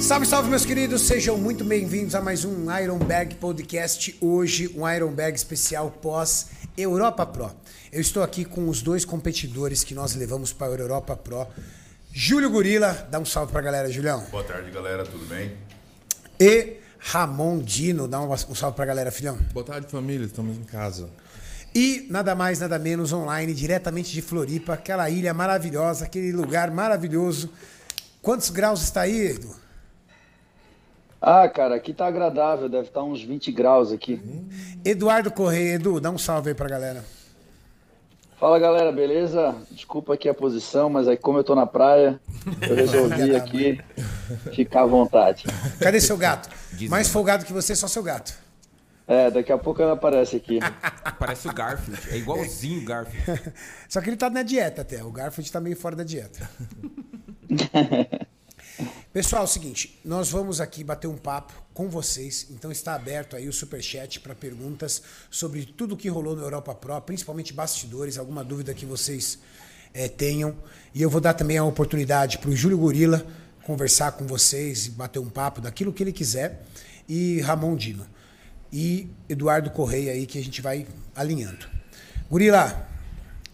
Salve, salve, meus queridos, sejam muito bem-vindos a mais um Iron Bag Podcast. Hoje, um Iron Bag especial pós Europa Pro. Eu estou aqui com os dois competidores que nós levamos para a Europa Pro. Júlio Gorila, dá um salve pra galera, Julião. Boa tarde, galera, tudo bem? E Ramon Dino, dá um salve pra galera, filhão. Boa tarde, família, estamos em casa. E nada mais, nada menos online, diretamente de Floripa, aquela ilha maravilhosa, aquele lugar maravilhoso. Quantos graus está aí, Edu? Ah, cara, aqui tá agradável, deve estar uns 20 graus aqui. Eduardo Correia, Edu, dá um salve aí pra galera. Fala galera, beleza? Desculpa aqui a posição, mas aí como eu tô na praia, eu resolvi aqui ficar à vontade. Cadê seu gato? Mais folgado que você, só seu gato. É, daqui a pouco ele aparece aqui. Parece o Garfield, é igualzinho o Garfield. Só que ele tá na dieta até, o Garfield tá meio fora da dieta. Pessoal, é o seguinte, nós vamos aqui bater um papo com vocês, então está aberto aí o superchat para perguntas sobre tudo o que rolou no Europa Pro, principalmente bastidores, alguma dúvida que vocês é, tenham. E eu vou dar também a oportunidade para o Júlio Gorila conversar com vocês e bater um papo daquilo que ele quiser, e Ramon Dino. E Eduardo Correia aí que a gente vai alinhando. Gorila,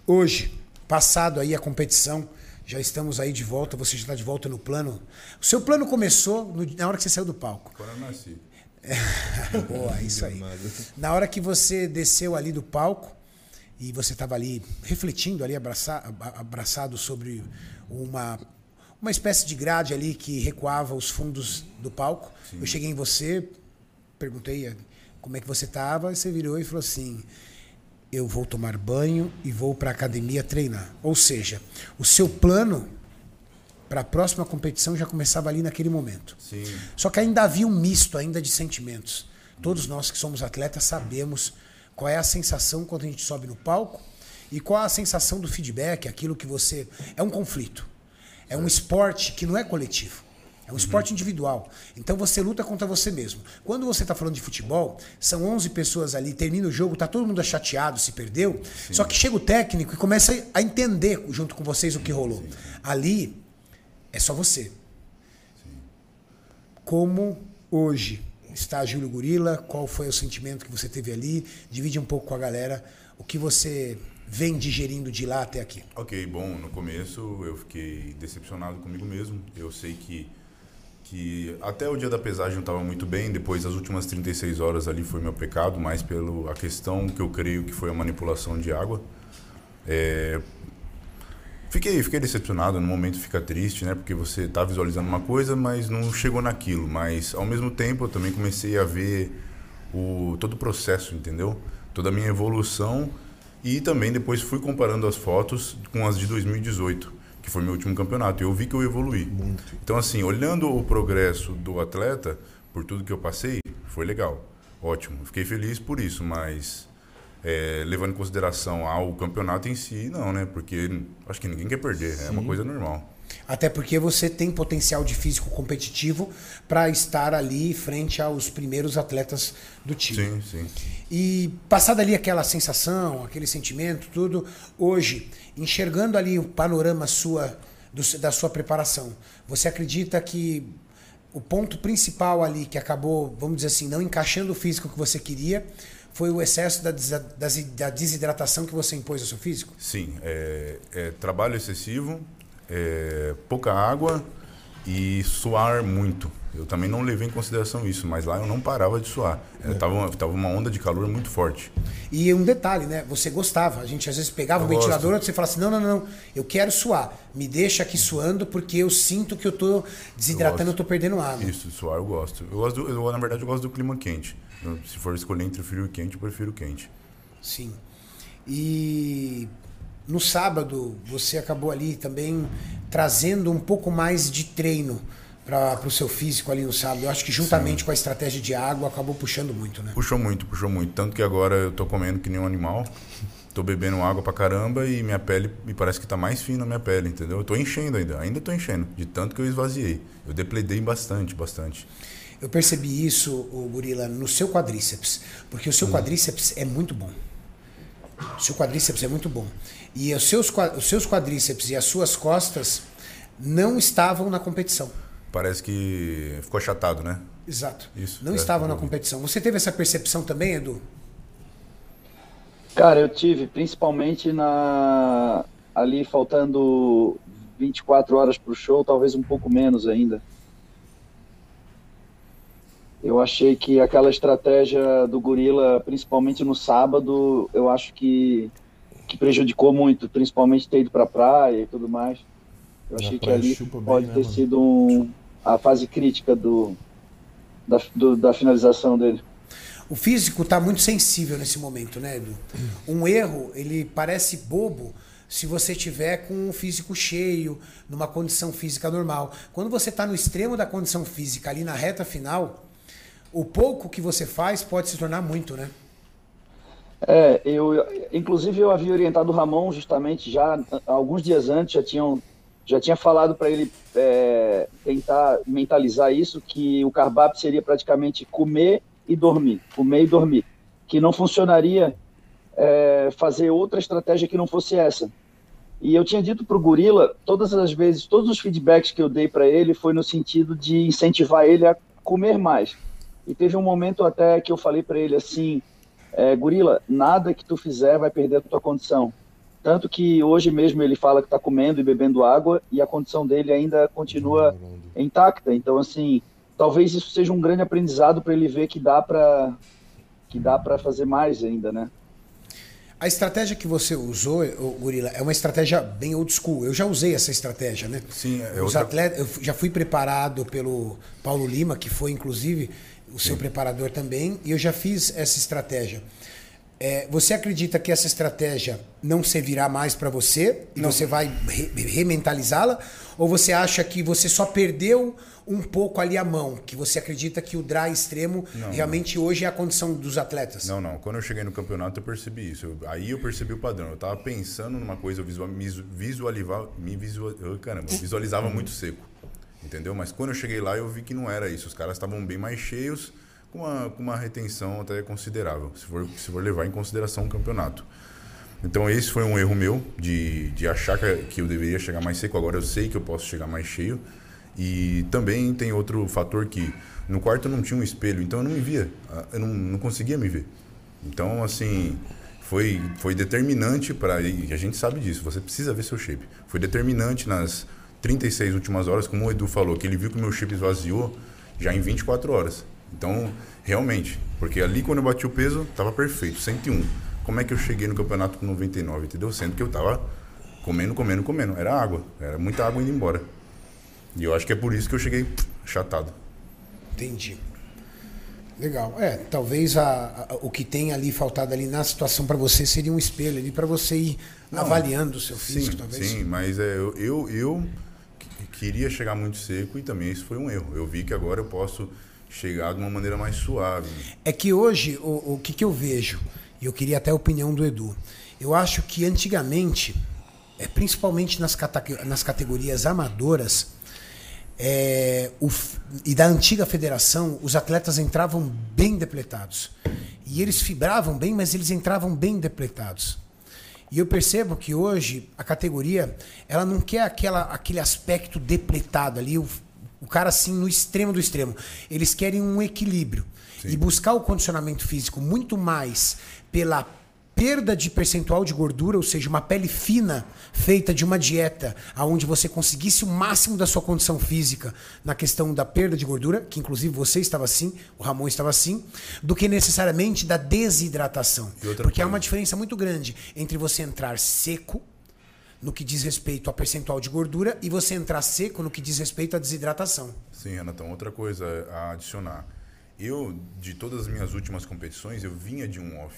hoje, passado aí a competição, já estamos aí de volta, você já está de volta no plano. O seu plano começou no, na hora que você saiu do palco. Quando eu nasci. É, boa, isso aí. Na hora que você desceu ali do palco e você estava ali refletindo, ali abraça, abraçado sobre uma, uma espécie de grade ali que recuava os fundos do palco. Sim. Eu cheguei em você, perguntei como é que você estava, você virou e falou assim: eu vou tomar banho e vou para a academia treinar. Ou seja, o seu plano para a próxima competição já começava ali naquele momento. Sim. Só que ainda havia um misto ainda de sentimentos. Todos nós que somos atletas sabemos qual é a sensação quando a gente sobe no palco e qual é a sensação do feedback, aquilo que você é um conflito. É um esporte que não é coletivo. É um uhum. esporte individual. Então você luta contra você mesmo. Quando você está falando de futebol, são 11 pessoas ali, termina o jogo, tá todo mundo chateado se perdeu. Sim. Só que chega o técnico e começa a entender junto com vocês o que rolou. Sim. Ali é só você. Sim. Como hoje está Júlio Gorila? Qual foi o sentimento que você teve ali? Divide um pouco com a galera o que você vem digerindo de lá até aqui. Ok, bom, no começo eu fiquei decepcionado comigo mesmo. Eu sei que que até o dia da pesagem eu estava muito bem, depois das últimas 36 horas ali foi meu pecado, mais pela questão que eu creio que foi a manipulação de água. É, fiquei, fiquei decepcionado, no momento fica triste, né? Porque você está visualizando uma coisa, mas não chegou naquilo. Mas ao mesmo tempo eu também comecei a ver o, todo o processo, entendeu? Toda a minha evolução e também depois fui comparando as fotos com as de 2018 que foi meu último campeonato. E eu vi que eu evolui. Muito. Então, assim, olhando o progresso do atleta, por tudo que eu passei, foi legal. Ótimo. Fiquei feliz por isso, mas é, levando em consideração ao campeonato em si, não, né? Porque acho que ninguém quer perder, Sim. é uma coisa normal. Até porque você tem potencial de físico competitivo para estar ali frente aos primeiros atletas do time. Sim, sim. E passada ali aquela sensação, aquele sentimento, tudo, hoje, enxergando ali o panorama sua, do, da sua preparação, você acredita que o ponto principal ali que acabou, vamos dizer assim, não encaixando o físico que você queria, foi o excesso da, da desidratação que você impôs ao seu físico? Sim, é, é trabalho excessivo, é, pouca água e suar muito. Eu também não levei em consideração isso, mas lá eu não parava de suar. É. Tava, uma, tava uma onda de calor muito forte. E um detalhe, né? Você gostava. A gente às vezes pegava eu o ventilador e você falava assim: não, não, não, eu quero suar. Me deixa aqui suando porque eu sinto que eu tô desidratando, eu, eu tô perdendo água. Isso, suar eu gosto. Eu gosto do, eu, na verdade, eu gosto do clima quente. se for escolher entre frio e quente, eu prefiro quente. Sim. E no sábado, você acabou ali também trazendo um pouco mais de treino para o seu físico ali no sábado. Eu acho que juntamente Sim. com a estratégia de água acabou puxando muito, né? Puxou muito, puxou muito. Tanto que agora eu tô comendo que nem um animal. Tô bebendo água pra caramba e minha pele me parece que tá mais fina a minha pele, entendeu? Eu tô enchendo ainda, ainda tô enchendo, de tanto que eu esvaziei. Eu depledei bastante, bastante. Eu percebi isso, o Gorila, no seu quadríceps, porque o seu hum. quadríceps é muito bom. Seu quadríceps é muito bom. E os seus, os seus quadríceps e as suas costas não estavam na competição. Parece que ficou achatado, né? Exato. Isso, não é, estavam na competição. Você teve essa percepção também, Edu? Cara, eu tive, principalmente na ali faltando 24 horas pro show, talvez um pouco menos ainda. Eu achei que aquela estratégia do Gorila, principalmente no sábado, eu acho que, que prejudicou muito, principalmente ter ido pra praia e tudo mais. Eu Na achei que ali chupa bem, pode né, ter mano? sido um, a fase crítica do, da, do- da finalização dele. O físico está muito sensível nesse momento, né, Edu? Um erro, ele parece bobo se você tiver com o físico cheio, numa condição física normal. Quando você está no extremo da condição física, ali na reta final, o pouco que você faz pode se tornar muito, né? É, eu, inclusive eu havia orientado o Ramon justamente já alguns dias antes, já tinham, já tinha falado para ele é, tentar mentalizar isso, que o cardápio seria praticamente comer e dormir, comer e dormir, que não funcionaria é, fazer outra estratégia que não fosse essa. E eu tinha dito para o Gorila, todas as vezes, todos os feedbacks que eu dei para ele foi no sentido de incentivar ele a comer mais. E teve um momento até que eu falei para ele assim, é, Gorila, nada que tu fizer vai perder a tua condição. Tanto que hoje mesmo ele fala que está comendo e bebendo água e a condição dele ainda continua intacta. Então, assim, talvez isso seja um grande aprendizado para ele ver que dá para que dá para fazer mais ainda, né? A estratégia que você usou, Gorila, é uma estratégia bem old school. Eu já usei essa estratégia, né? Sim, é Os outra- atletas, eu já fui preparado pelo Paulo Lima, que foi inclusive o seu preparador também, e eu já fiz essa estratégia. É, você acredita que essa estratégia não servirá mais para você e você vai re- rementalizá-la? Ou você acha que você só perdeu um pouco ali a mão? Que você acredita que o dry extremo realmente hoje é a condição dos atletas? Não, não. Quando eu cheguei no campeonato, eu percebi isso. Eu- aí eu percebi o padrão. Eu tava pensando numa coisa, eu visual, me visualizava, me visual, eu, caramba, eu visualizava muito seco. Entendeu? Mas quando eu cheguei lá, eu vi que não era isso. Os caras estavam bem mais cheios, com uma, com uma retenção até considerável, se for, se for levar em consideração o campeonato. Então esse foi um erro meu de, de achar que, eu deveria chegar mais seco. Agora eu sei que eu posso chegar mais cheio. E também tem outro fator que no quarto eu não tinha um espelho, então eu não me via. Ah, Eu não, não conseguia me ver. Então, assim, foi, foi determinante para. E a gente sabe disso, você precisa ver seu shape. Foi determinante nas 36 últimas horas, como o Edu falou, que ele viu que o meu shape esvaziou já em 24 horas. Então, realmente, porque ali quando eu bati o peso, tava perfeito, 101. Como é que eu cheguei no campeonato com 99, entendeu? Sendo que eu tava comendo, comendo, comendo. Era água, era muita água indo embora. E eu acho que é por isso que eu cheguei chatado. Entendi. Legal. É, talvez a, a- o que tem ali faltado ali na situação para você seria um espelho ali para você ir avaliando o seu físico, Sim, talvez. sim, mas é, eu, eu, eu queria chegar muito seco e também isso foi um erro. Eu vi que agora eu posso chegar de uma maneira mais suave. É que hoje, o, o que, que eu vejo, e eu queria até a opinião do Edu, eu acho que antigamente, é, principalmente nas, nas categorias amadoras, é, o e da antiga federação, os atletas entravam bem depletados. E eles fibravam bem, mas eles entravam bem depletados. E eu percebo que hoje a categoria ela não quer aquela, aquele aspecto depletado ali, o, o cara assim no extremo do extremo. Eles querem um equilíbrio. E buscar o condicionamento físico muito mais pela perda de percentual de gordura, ou seja, uma pele fina feita de uma dieta aonde você conseguisse o máximo da sua condição física na questão da perda de gordura, que inclusive você estava assim, o Ramon estava assim, do que necessariamente da desidratação. Porque há coisa. uma diferença muito grande entre você entrar seco no que diz respeito a percentual de gordura e você entrar seco no que diz respeito à desidratação. Sim, Renatão, outra coisa a adicionar. Eu, de todas as minhas últimas competições, eu vinha de um off.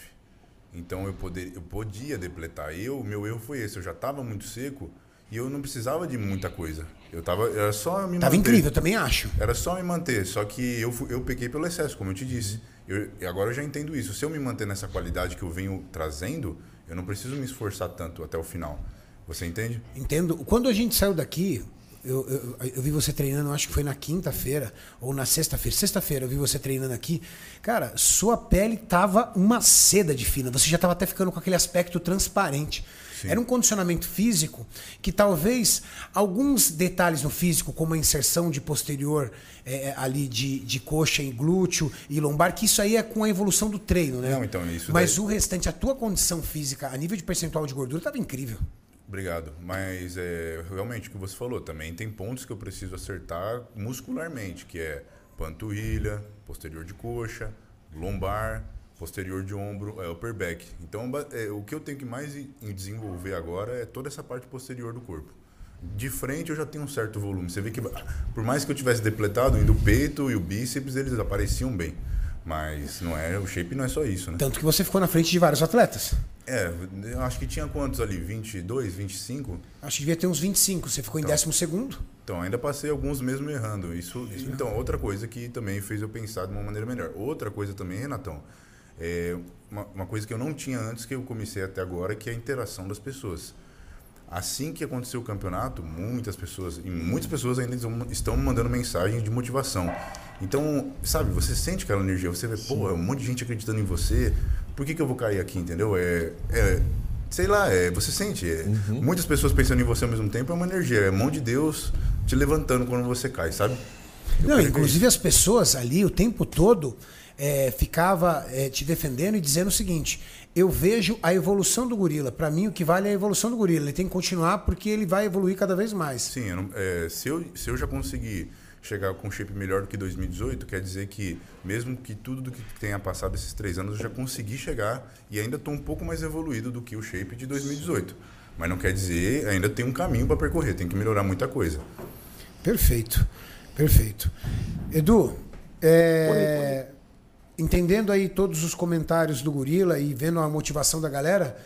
Então eu, poder, eu podia depletar. Eu, meu erro foi esse, eu já estava muito seco e eu não precisava de muita coisa. Eu tava, era só me Tava manter. incrível, eu também acho. Era só me manter, só que eu, eu pequei pelo excesso, como eu te disse. Eu, e agora eu já entendo isso. Se eu me manter nessa qualidade que eu venho trazendo, eu não preciso me esforçar tanto até o final. Você entende? Entendo. Quando a gente saiu daqui, eu, eu, eu vi você treinando, acho que foi na quinta-feira ou na sexta-feira. Sexta-feira eu vi você treinando aqui. Cara, sua pele tava uma seda de fina. Você já tava até ficando com aquele aspecto transparente. Era um condicionamento físico que talvez alguns detalhes no físico, como a inserção de posterior é, ali de, de coxa em glúteo e lombar, que isso aí é com a evolução do treino, né? Não, então, isso Mas daí- o restante, a tua condição física, a nível de percentual de gordura, tava incrível. Obrigado. Mas é, realmente o que você falou, também tem pontos que eu preciso acertar muscularmente, que é panturrilha, posterior de coxa, lombar, posterior de ombro, é, upper back. Então é, o que eu tenho que mais desenvolver agora é toda essa parte posterior do corpo. De frente eu já tenho um certo volume. Você vê que por mais que eu tivesse depletado, ainda o peito e o bíceps eles apareciam bem. Mas não é, o shape não é só isso, né? Tanto que você ficou na frente de vários atletas. É, eu acho que tinha quantos ali? 22, 25? Acho que devia ter uns 25. Você ficou em décimo segundo. Então, ainda passei alguns mesmo errando. Isso, isso- então, outra coisa que também fez eu pensar de uma maneira melhor. Outra coisa também, Renatão, é uma, uma coisa que eu não tinha antes que eu comecei até agora, que é a interação das pessoas. Assim que aconteceu o campeonato, muitas pessoas, e muitas pessoas ainda estão- mandando mensagens de motivação. Então, sabe, você sente aquela energia, você vê, pô, é um monte de gente acreditando em você, por que, que eu vou cair aqui, entendeu? É, é sei lá, é, você sente. é, Muitas pessoas pensando em você ao mesmo tempo é uma energia, é a mão de Deus te levantando quando você cai, sabe? Não, inclusive as pessoas ali o tempo todo é, ficava é, te defendendo e dizendo o seguinte: eu vejo a evolução do gorila. Para mim, o que vale é a evolução do gorila. Ele tem que continuar porque ele vai evoluir cada vez mais. Sim, eu não- é, se, eu, se eu já conseguir chegar com um shape melhor do que 2018, quer dizer que, mesmo que tudo do que tenha passado esses três anos, eu já consegui chegar e ainda estou um pouco mais evoluído do que o shape de 2018. Mas não quer dizer, ainda tem um caminho para percorrer, tem que melhorar muita coisa. Perfeito, perfeito. Edu, é, entendendo aí todos os comentários do Gorila e vendo a motivação da galera,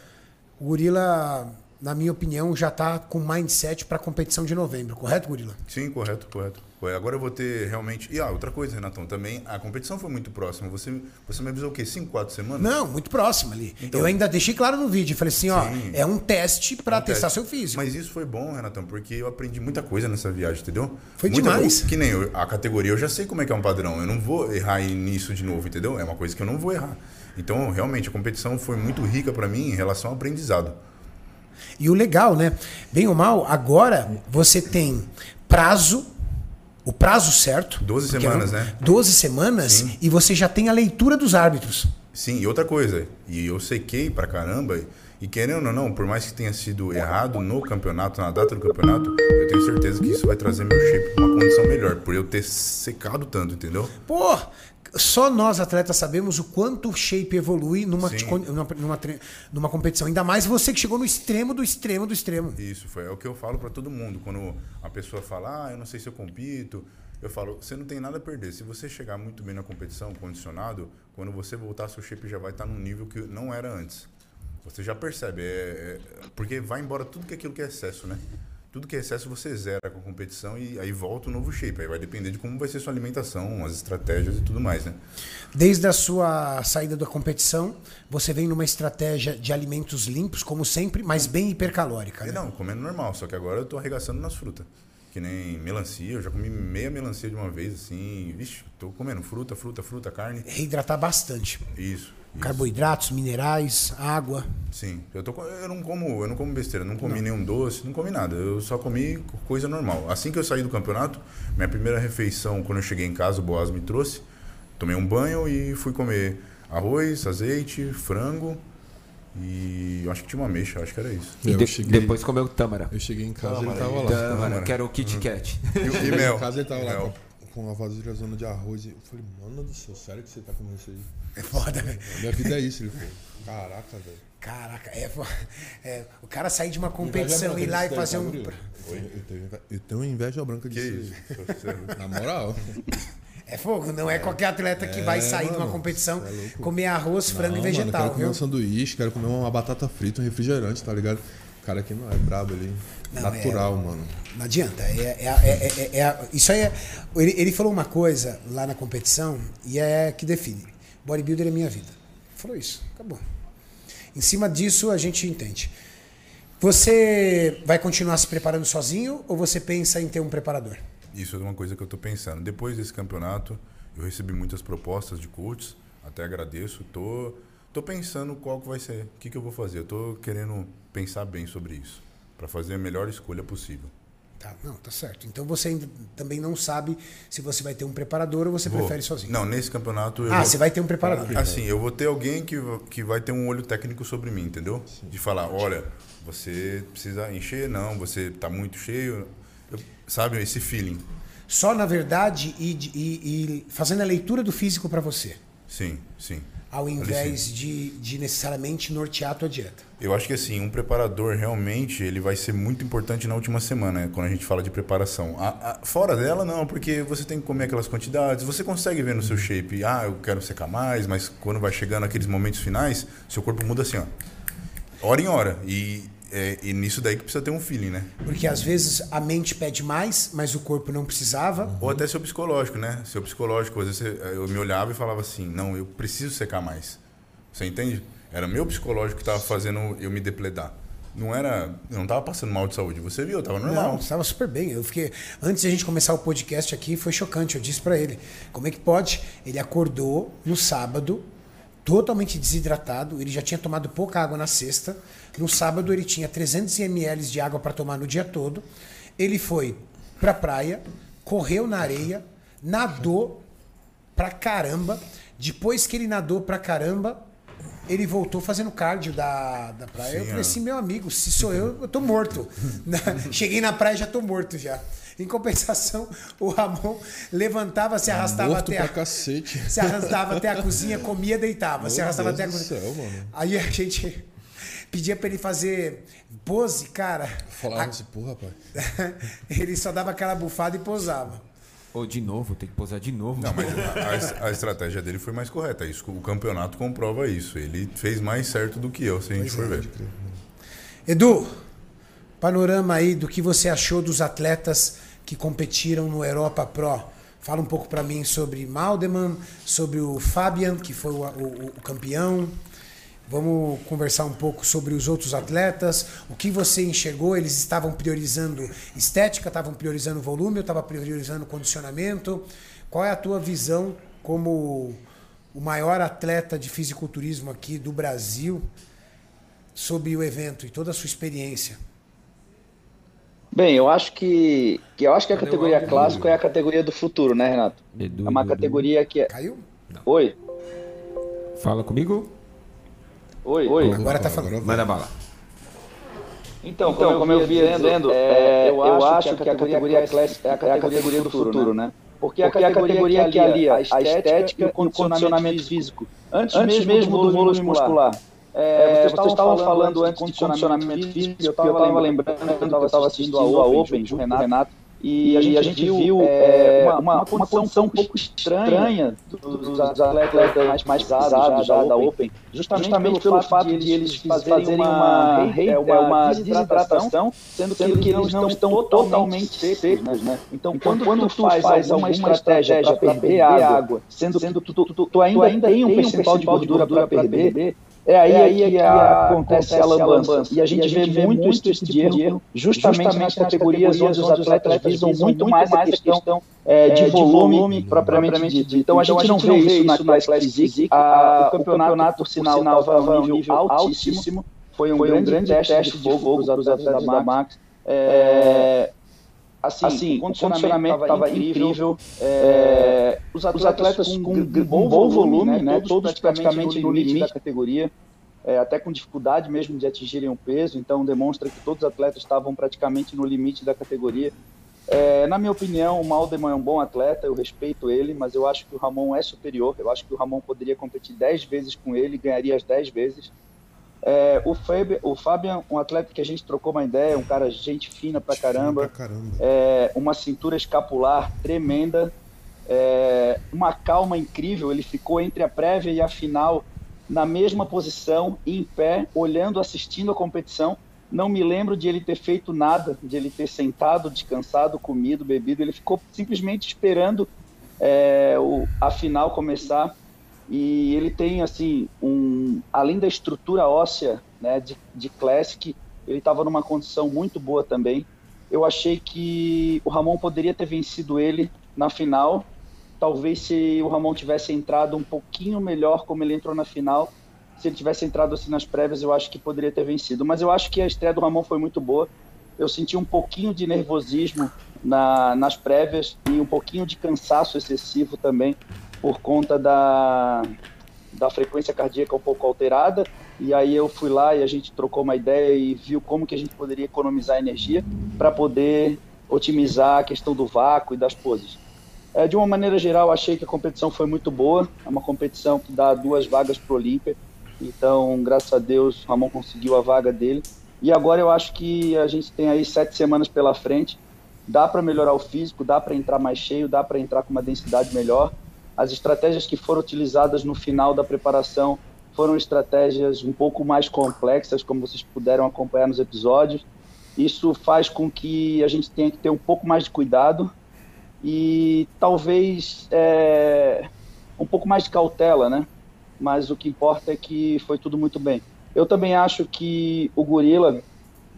o Gorila, na minha opinião, já está com mindset para a competição de novembro, correto, Gorila? Sim, correto, correto. Ué, Agora eu vou ter realmente. E ah, outra coisa, Renatão, também a competição foi muito próxima. Você, você me avisou o quê? Cinco, quatro semanas? Não, muito próximo ali. Então- Eu ainda deixei claro no vídeo, falei assim, ó, Sim. é um teste para Um testar teste. seu físico. Mas isso foi bom, Renatão, porque eu aprendi muita coisa nessa viagem, entendeu? Foi Muita demais. coisa. Que nem eu, a categoria, eu já sei como é que é um padrão. Eu não vou errar nisso de novo, entendeu? É uma coisa que eu não vou errar. Então, realmente, a competição foi muito rica para mim em relação ao aprendizado. E o legal, né? Bem ou mal, agora você tem prazo, o prazo certo. 12 porque semanas, né? 12 semanas Sim. e você já tem a leitura dos árbitros. Sim, e outra coisa, e eu sequei pra caramba, e querendo ou não, por mais que tenha sido errado no campeonato, na data do campeonato, eu tenho certeza que isso vai trazer meu shape pra uma condição melhor, por eu ter secado tanto, entendeu? Pô, só nós atletas sabemos o quanto o shape evolui numa, numa, numa, numa competição. Ainda mais você que chegou no extremo do extremo do extremo. Isso, foi, é o que eu falo pra todo mundo. Quando a pessoa fala, ah, eu não sei se eu compito, eu falo, você não tem nada a perder. Se você chegar muito bem na competição, condicionado, quando você voltar, seu shape já vai estar num nível que não era antes. Você já percebe, é, é- porque vai embora tudo que aquilo que é excesso, né? Tudo que é excesso você zera com a competição e aí volta o novo shape. Aí vai depender de como vai ser sua alimentação, as estratégias e tudo mais, né? Desde a sua saída da competição, você vem numa estratégia de alimentos limpos, como sempre, mas bem hipercalórica. Né? não, comendo normal, só que agora eu tô arregaçando nas frutas. Que nem melancia, eu já comi meia melancia de uma vez, assim. Vixe, tô comendo fruta, fruta, fruta, carne. Reidratar bastante. Isso. isso. Carboidratos, minerais, água. Sim. Eu, tô, eu não como, eu não como besteira, não comi nenhum doce, não comi nada. Eu só comi co- coisa normal. Assim que eu saí do campeonato, minha primeira refeição, quando eu cheguei em casa, o Boaz me trouxe, tomei um banho e fui comer arroz, azeite, frango e eu acho que tinha uma ameixa, acho que era isso. E de- cheguei- depois comeu tâmara. Eu cheguei em casa e ele tava lá. Tâmara, que era o Kit Kat. E, e Cheguei mel. em casa ele tava lá com, com uma vasilha zona de arroz. E eu falei, mano do céu, sério que você tá comendo isso aí? É foda, velho. Minha vida é isso. Ele falou, caraca, velho. Caraca, é, é, o cara sair de uma competição, ir lá e fazer um. Eu tenho, eu tenho inveja branca Que disso. isso? Na moral. É fogo, não é qualquer atleta que vai É, sair de uma mano, competição, é comer arroz, frango Não, e mano, eu vegetal, quero comer viu? um sanduíche, quero comer uma batata frita, um refrigerante, tá ligado? O cara aqui não é brabo ali. Não, Natural, mano. Não adianta. É, é, é, é- é isso aí é. Ele, ele falou uma coisa lá na competição e é que define. Bodybuilder é minha vida. Falou isso, acabou. Em cima disso a gente entende. Você vai continuar se preparando sozinho ou você pensa em ter um preparador? Isso é uma coisa que eu estou pensando. Depois desse campeonato, eu recebi muitas propostas de coaches, até agradeço. Tô, tô pensando qual que vai ser, o que, que eu vou fazer. Eu tô querendo pensar bem sobre isso, para fazer a melhor escolha possível. Tá, não, tá certo. Então você ainda também não sabe se você vai ter um preparador ou você Vou. prefere sozinho. Não, nesse campeonato eu Ah, vou- você vai ter um preparador. Assim, eu vou ter alguém que, que vai ter um olho técnico sobre mim, entendeu? De falar, olha, você precisa encher, não, você tá muito cheio. Sabe, esse feeling. Só, na verdade, e, e- e fazendo a leitura do físico para você, Sim, sim. ao invés de, de necessariamente nortear a tua dieta. Eu acho que assim, um preparador realmente ele vai ser muito importante na última semana, né, quando a gente fala de preparação. A- a- fora dela, não, porque você tem que comer aquelas quantidades, você consegue ver no seu shape, ah, eu quero secar mais, mas quando vai chegando aqueles momentos finais, seu corpo muda assim, ó, hora em hora. E, é, e nisso daí que precisa ter um feeling, né? Porque às vezes a mente pede mais, mas o corpo não precisava. Ou até seu psicológico, né? Seu psicológico, às vezes você- eu me olhava e falava assim, não, eu preciso secar mais. Você entende? Era meu psicológico que estava fazendo eu me depledar. Não era, eu não estava passando mal de saúde. Você viu, eu estava normal. Não, estava super bem. Eu fiquei antes de a gente começar o podcast aqui, foi chocante. Eu disse para ele, como é que pode? Ele acordou no sábado totalmente desidratado, ele já tinha tomado pouca água na sexta. No sábado ele tinha 300 ml de água para tomar no dia todo. Ele foi pra praia, correu na areia, nadou pra caramba. Depois que ele nadou pra caramba, ele voltou fazendo cardio da, da praia. eu Sim, falei é. assim, meu amigo, se sou eu, eu tô morto. Cheguei na praia e já tô morto já. Em compensação, o Ramon levantava, se arrastava Morto até pra a, cacete. se arrastava até a cozinha, comia, deitava. se Meu arrastava Deus até a cozinha. céu, mano. Aí a gente pedia pra ele fazer pose, cara. Falava assim, porra, rapaz. ele só dava aquela bufada e posava. Ô, de novo, tem que posar de novo. Não, mas a, a es- a estratégia dele foi mais correta. Isso, o campeonato comprova isso. Ele fez mais certo do que eu, se a gente for ver. Edu, panorama aí do que você achou dos atletas que competiram no Europa Pro. Fala um pouco pra mim sobre Maldeman, sobre o Fabian, que foi o, o- o campeão. Vamos conversar um pouco sobre os outros atletas. O que você enxergou? Eles estavam priorizando estética, estavam priorizando volume, ou estavam priorizando condicionamento? Qual é a tua visão como o maior atleta de fisiculturismo aqui do Brasil sobre o evento e toda a sua experiência? Bem, eu acho que, que eu acho que a Cadê categoria clássico é a categoria do futuro, né, Renato? Edu, É uma Edu, categoria que é. Caiu? Oi, Fala comigo. oi, oi. Agora tá falando. vai. Manda bala. Então, como, eu vinha dizendo, é, eu, acho que a categoria clássica é a categoria do futuro, né? Porque a categoria que alia a estética e o condicionamento físico. Antes, mesmo do volume muscular. É, vocês estavam falando antes de condicionamento físico, eu estava lembrando que eu estava assistindo a Open junto com o Renato, e a gente, viu é, uma, uma, condição um pouco estranha dos atletas mais, mais pesados já da Open, justamente, pelo, fato de eles fazerem uma, é, uma, uma desidratação, sendo que, eles não estão totalmente secos, né? Então, quando, quando tu faz alguma estratégia para perder água, sendo, sendo que tu, tu, tu ainda, ainda tem um percentual de gordura para perder, é aí, é aí que a, acontece a lambança. E a gente, e a gente vê, muito esse tipo de erro, justamente, justamente nas categorias onde os atletas visam muito mais a questão é, de, volume, volume propriamente dito. Então, a gente, então, a gente não vê isso na Classic Physique. A, o campeonato, por sinal, estava um nível altíssimo. Foi um, foi um grande, grande teste de fogo para os atletas da Max. É, assim, assim, o condicionamento estava incrível. É, os, atletas os atletas com, com um bom, bom volume, né, todos, todos praticamente no limite da categoria, é, até com dificuldade mesmo de atingirem o peso, então demonstra que todos os atletas estavam praticamente no limite da categoria. É, na minha opinião, o Maldeman é um bom atleta, eu respeito ele, mas eu acho que o Ramon é superior. Eu acho que o Ramon poderia competir 10 vezes com ele, ganharia as 10 vezes. É, o, Fabian, o Fabian, um atleta que a gente trocou uma ideia, um cara gente fina pra caramba, pra caramba. É, uma cintura escapular tremenda, é, uma calma incrível. Ele ficou entre a prévia e a final na mesma posição, em pé, olhando, assistindo a competição. Não me lembro de ele ter feito nada, de ele ter sentado, descansado, comido, bebido. Ele ficou simplesmente esperando é, o, a final começar e ele tem assim um além da estrutura óssea né, de, de classic ele estava numa condição muito boa também. Eu achei que o Ramon poderia ter vencido ele na final. Talvez se o Ramon tivesse entrado um pouquinho melhor como ele entrou na final, se ele tivesse entrado assim nas prévias, eu acho que poderia ter vencido. Mas eu acho que a estreia do Ramon foi muito boa. Eu senti um pouquinho de nervosismo na, nas prévias e um pouquinho de cansaço excessivo também por conta da, da frequência cardíaca um pouco alterada. E aí eu fui lá e a gente trocou uma ideia e viu como que a gente poderia economizar energia para poder otimizar a questão do vácuo e das poses. É, de uma maneira geral, achei que a competição foi muito boa. É uma competição que dá duas vagas para o Olímpia. Então, graças a Deus, Ramon conseguiu a vaga dele. E agora eu acho que a gente tem aí sete semanas pela frente. Dá para melhorar o físico, dá para entrar mais cheio, dá para entrar com uma densidade melhor. As estratégias que foram utilizadas no final da preparação foram estratégias um pouco mais complexas, como vocês puderam acompanhar nos episódios. Isso faz com que a gente tenha que ter um pouco mais de cuidado e talvez é, um pouco mais de cautela, né? Mas o que importa é que foi tudo muito bem. Eu também acho que o Gorila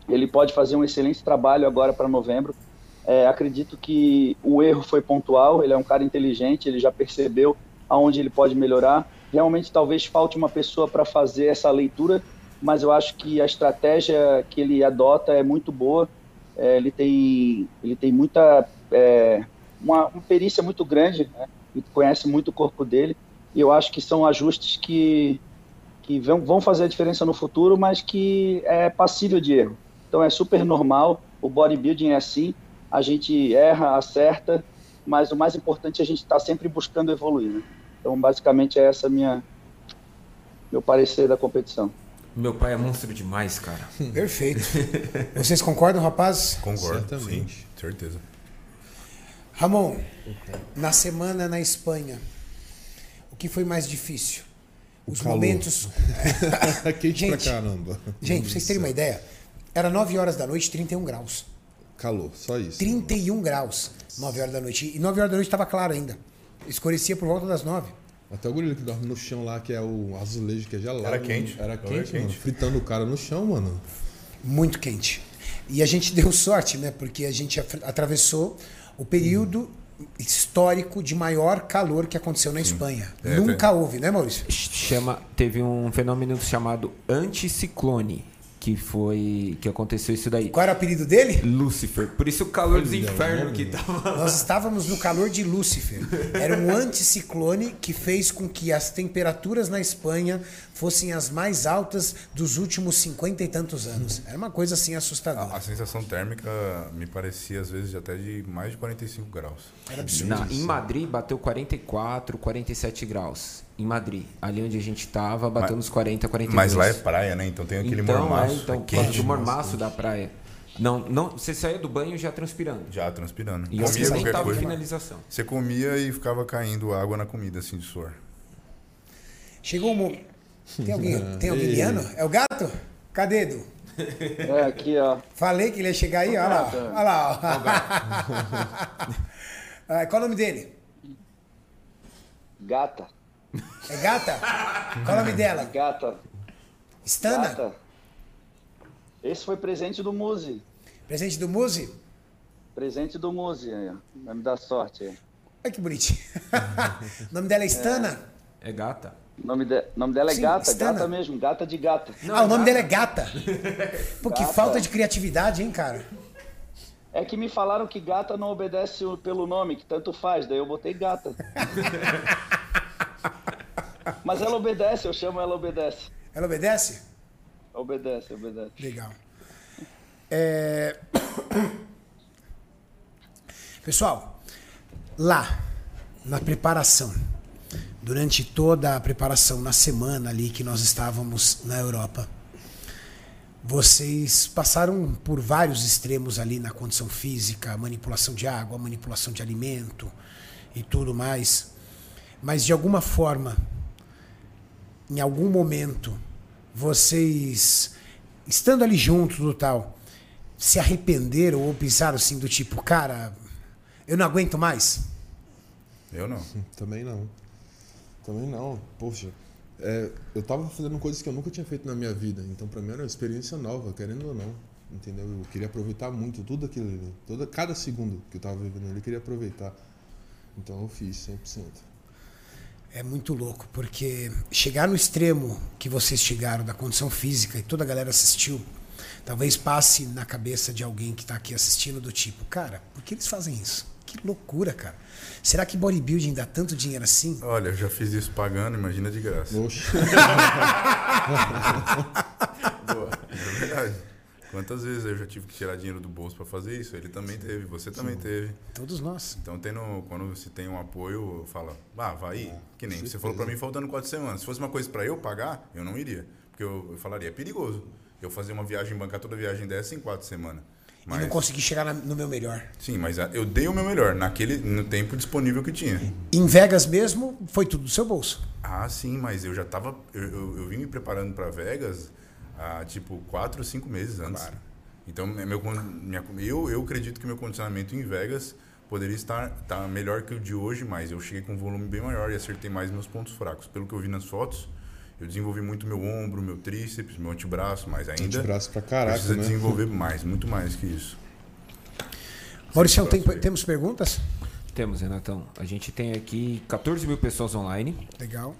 ele pode fazer um excelente trabalho agora para novembro. É, acredito que o erro foi pontual. Ele é um cara inteligente, ele já percebeu aonde ele pode melhorar. Realmente, talvez falte uma pessoa para fazer essa leitura, mas eu acho que a estratégia que ele adota é muito boa. É, ele tem ele tem muita é, uma, uma perícia muito grande, né? conhece muito o corpo dele, e eu acho que são ajustes que, que vão fazer a diferença no futuro, mas que é passível de erro. Então é super normal, o bodybuilding é assim, a gente erra, acerta, mas o mais importante é a gente estar tá sempre buscando evoluir. Né? Então, basicamente, é essa minha meu parecer da competição. Meu pai é monstro demais, cara. Perfeito. Vocês concordam, rapazes? Concordo, Certamente. sim, certeza. Ramon, na semana na Espanha, o que foi mais difícil? Os calor. momentos. Quente Gente, pra caramba. Gente, pra vocês terem uma ideia, era 9 horas da noite, 31 graus. Calor, só isso. 31 graus, 9 horas da noite. E 9 horas da noite estava claro ainda. Escurecia por volta das 9. Até o gorila que dorme no chão lá, que é o azulejo, que é gelado. Era quente. Era Era quente, quente. mano. Fritando o cara no chão, mano. Muito quente. E a gente deu sorte, né? Porque a gente atra- atravessou o período histórico de maior calor que aconteceu na Espanha. É, Nunca houve, né, Maurício? Chama, teve um fenômeno chamado anticiclone, que foi que aconteceu isso daí. Qual era o apelido dele? Lúcifer. Por isso o calor dos infernos que tava. Nós estávamos no calor de Lúcifer. Era um anticiclone que fez com que as temperaturas na Espanha fossem as mais altas dos últimos cinquenta e tantos anos. Era uma coisa assim A, assustadora. a sensação térmica me parecia às vezes até de mais de 45 graus. Era absurdo. Na, em Madrid bateu 44, 47 graus. Em Madrid, ali onde a gente tava, bateu Mas- nos 40, 42. Mas lá é praia, né? Então tem aquele então, mormaço. É, então, é quente, do mormaço da praia. Não, não, você saía do banho já transpirando. Já transpirando. E comia nem qualquer coisa. finalização. Você comia e ficava caindo água na comida, assim, de suor. Chegou um momento. Tem alguém, tem alguém liando? É o gato? Cadê, Edu? É, aqui, ó. Falei que ele ia chegar aí, olha lá. Olha lá. ó. Ah, Qual o nome dele? Gata. É gata? Qual o nome dela? Gata. Stana? Gata. Esse foi presente do Muzi. Presente do Muzi? Presente do Muzi. aí, ó. Vai me dar sorte. aí. Olha que bonitinho. o nome dela é Stana? É gata? O nome, de- nome dela é Sim, Gata, Stana. gata mesmo, gata de gata. ah, o nome dela é Gata. Pô, que Gata. falta de criatividade, hein, cara? É que me falaram que gata não obedece pelo nome, que tanto faz, daí eu botei gata. Mas ela obedece, eu chamo ela obedece. Ela obedece? Obedece, obedece. Legal. É, Pessoal, lá, na preparação, durante toda a preparação, na semana ali que nós estávamos na Europa, vocês passaram por vários extremos ali na condição física, manipulação de água, manipulação de alimento e tudo mais. Mas de alguma forma, em algum momento, vocês, estando ali juntos do tal, se arrependeram ou pensaram assim do tipo, cara, eu não aguento mais? Eu não. Também não. Também não. Poxa, é, eu tava fazendo coisas que eu nunca tinha feito na minha vida. Então, pra mim era uma experiência nova, querendo ou não. Entendeu? Eu queria aproveitar muito tudo aquilo ali. Toda, cada segundo que eu tava vivendo ali, eu queria aproveitar. Então eu fiz 100%. É muito louco, porque chegar no extremo que vocês chegaram da condição física e toda a galera assistiu, talvez passe na cabeça de alguém que está aqui assistindo do tipo, cara, por que eles fazem isso? Que loucura, cara. Será que bodybuilding dá tanto dinheiro assim? Olha, eu já fiz isso pagando, imagina de graça. Oxe. Boa, é verdade. Quantas vezes eu já tive que tirar dinheiro do bolso para fazer isso? Ele também teve, você também teve. Todos nós. Então, tendo, quando você tem um apoio, fala, ah, vai aí. Que nem você falou para mim faltando quatro semanas. Se fosse uma coisa para eu pagar, eu não iria. Porque eu, eu falaria, é perigoso. Eu fazer uma viagem, bancar toda a viagem dessa em quatro semanas. E não consegui chegar na- no meu melhor. Sim, mas a- eu dei o meu melhor naquele, no tempo disponível que tinha. Em Vegas mesmo, foi tudo do seu bolso. Ah, sim, mas eu já tava. Eu, eu, eu vim me preparando para Vegas há tipo quatro ou cinco meses antes. Claro. Então, é meu, minha, eu, eu acredito que meu condicionamento em Vegas poderia estar tá melhor que o de hoje, mas eu cheguei com um volume bem maior e acertei mais meus pontos fracos. Pelo que eu vi nas fotos, eu desenvolvi muito meu ombro, meu tríceps, meu antebraço, mas ainda Antebraço pra caraca, precisa né? desenvolver mais, muito mais que isso. Maurício, tem- temos perguntas? Temos, Renatão. A gente tem aqui 14 mil pessoas online. Legal.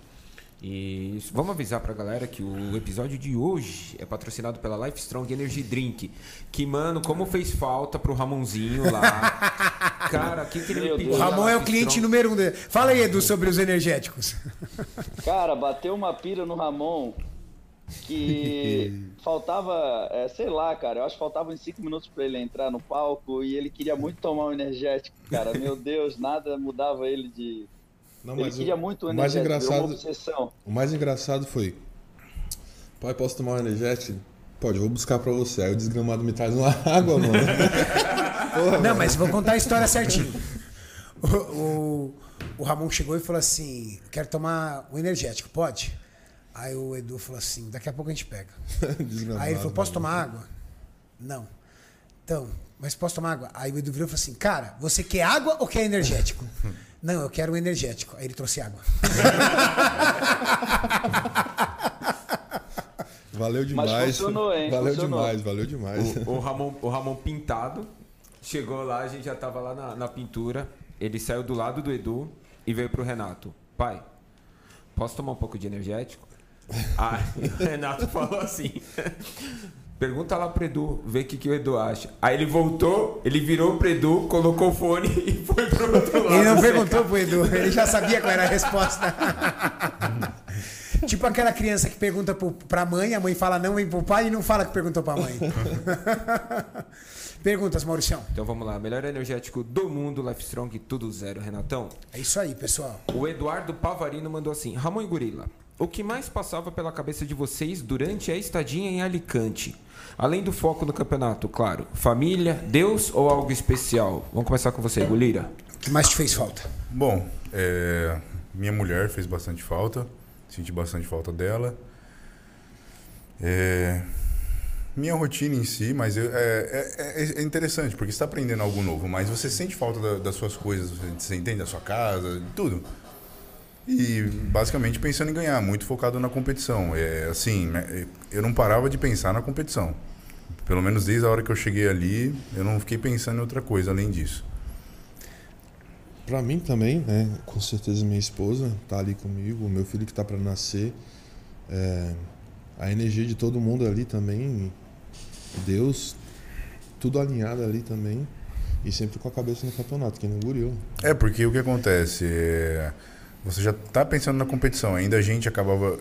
E vamos avisar pra galera que o episódio de hoje é patrocinado pela Life Strong Energy Drink. Que, mano, como fez falta pro Ramonzinho lá. Cara, o que, que ele me pediu? Ramon é o cliente Strong? número um dele. Fala aí, Edu, sobre os energéticos. Cara, bateu uma pira no Ramon que faltava, é, sei lá, cara, eu acho que faltavam uns 5 minutos pra ele entrar no palco e ele queria muito tomar um energético, cara. Meu Deus, nada mudava ele de. Não, ele mas queria o, muito o o mais engraçado, obsessão. o mais engraçado foi, pai, posso tomar um energético? Pode, eu vou buscar pra você. Aí o desgramado me traz uma água, mano. Porra, Não, mas vou contar a história certinho. O, o, o Ramon chegou e falou assim: quero tomar um energético, pode? Aí o Edu falou assim: daqui a pouco a gente pega. Aí ele falou: posso mano. tomar água? Não. Então, mas posso tomar água? Aí o Edu virou e falou assim: cara, você quer água ou quer energético? Não, eu quero um energético. Aí ele trouxe água. Valeu demais. funcionou, hein? Valeu Funcionou. demais, valeu demais. O, o Ramon, o Ramon pintado chegou lá, a gente já tava lá na, na pintura. Ele saiu do lado do Edu e veio pro Renato. Pai, posso tomar um pouco de energético? Aí o Renato falou assim. Pergunta lá pro Edu, vê o que, que o Edu acha. Aí ele voltou, ele virou pro Edu, colocou o fone e foi pro outro lado. Ele não perguntou pro Edu, ele já sabia qual era a resposta. tipo aquela criança que pergunta pro, pra mãe, a mãe fala não, vem pro pai e não fala que perguntou pra mãe. Perguntas, Mauricião. Então vamos lá, melhor energético do mundo, Life Strong, tudo zero, Renatão. É isso aí, pessoal. O Eduardo Pavarino mandou assim: Ramon e Gorila, o que mais passava pela cabeça de vocês durante a estadia em Alicante? Além do foco no campeonato, claro. Família, Deus ou algo especial? Vamos começar com você, Golira. O que mais te fez falta? Bom, é, minha mulher fez bastante falta, senti bastante falta dela. É, minha rotina em si, mas eu- é, é- é interessante, porque você está aprendendo algo novo, mas você sente falta da- das suas coisas, você, entende? Da sua casa, de tudo. E basicamente pensando em ganhar, muito focado na competição. É, assim, né, eu não parava de pensar na competição. Pelo menos desde a hora que eu cheguei ali, eu não fiquei pensando em outra coisa além disso. Pra mim também, né? Com certeza minha esposa tá ali comigo, o meu filho que tá pra nascer. é, a energia de todo mundo ali também. Deus, tudo alinhado ali também. E sempre com a cabeça no campeonato, que nem o Guril. É, porque o que acontece? é, você já está pensando na competição, ainda a gente acabava.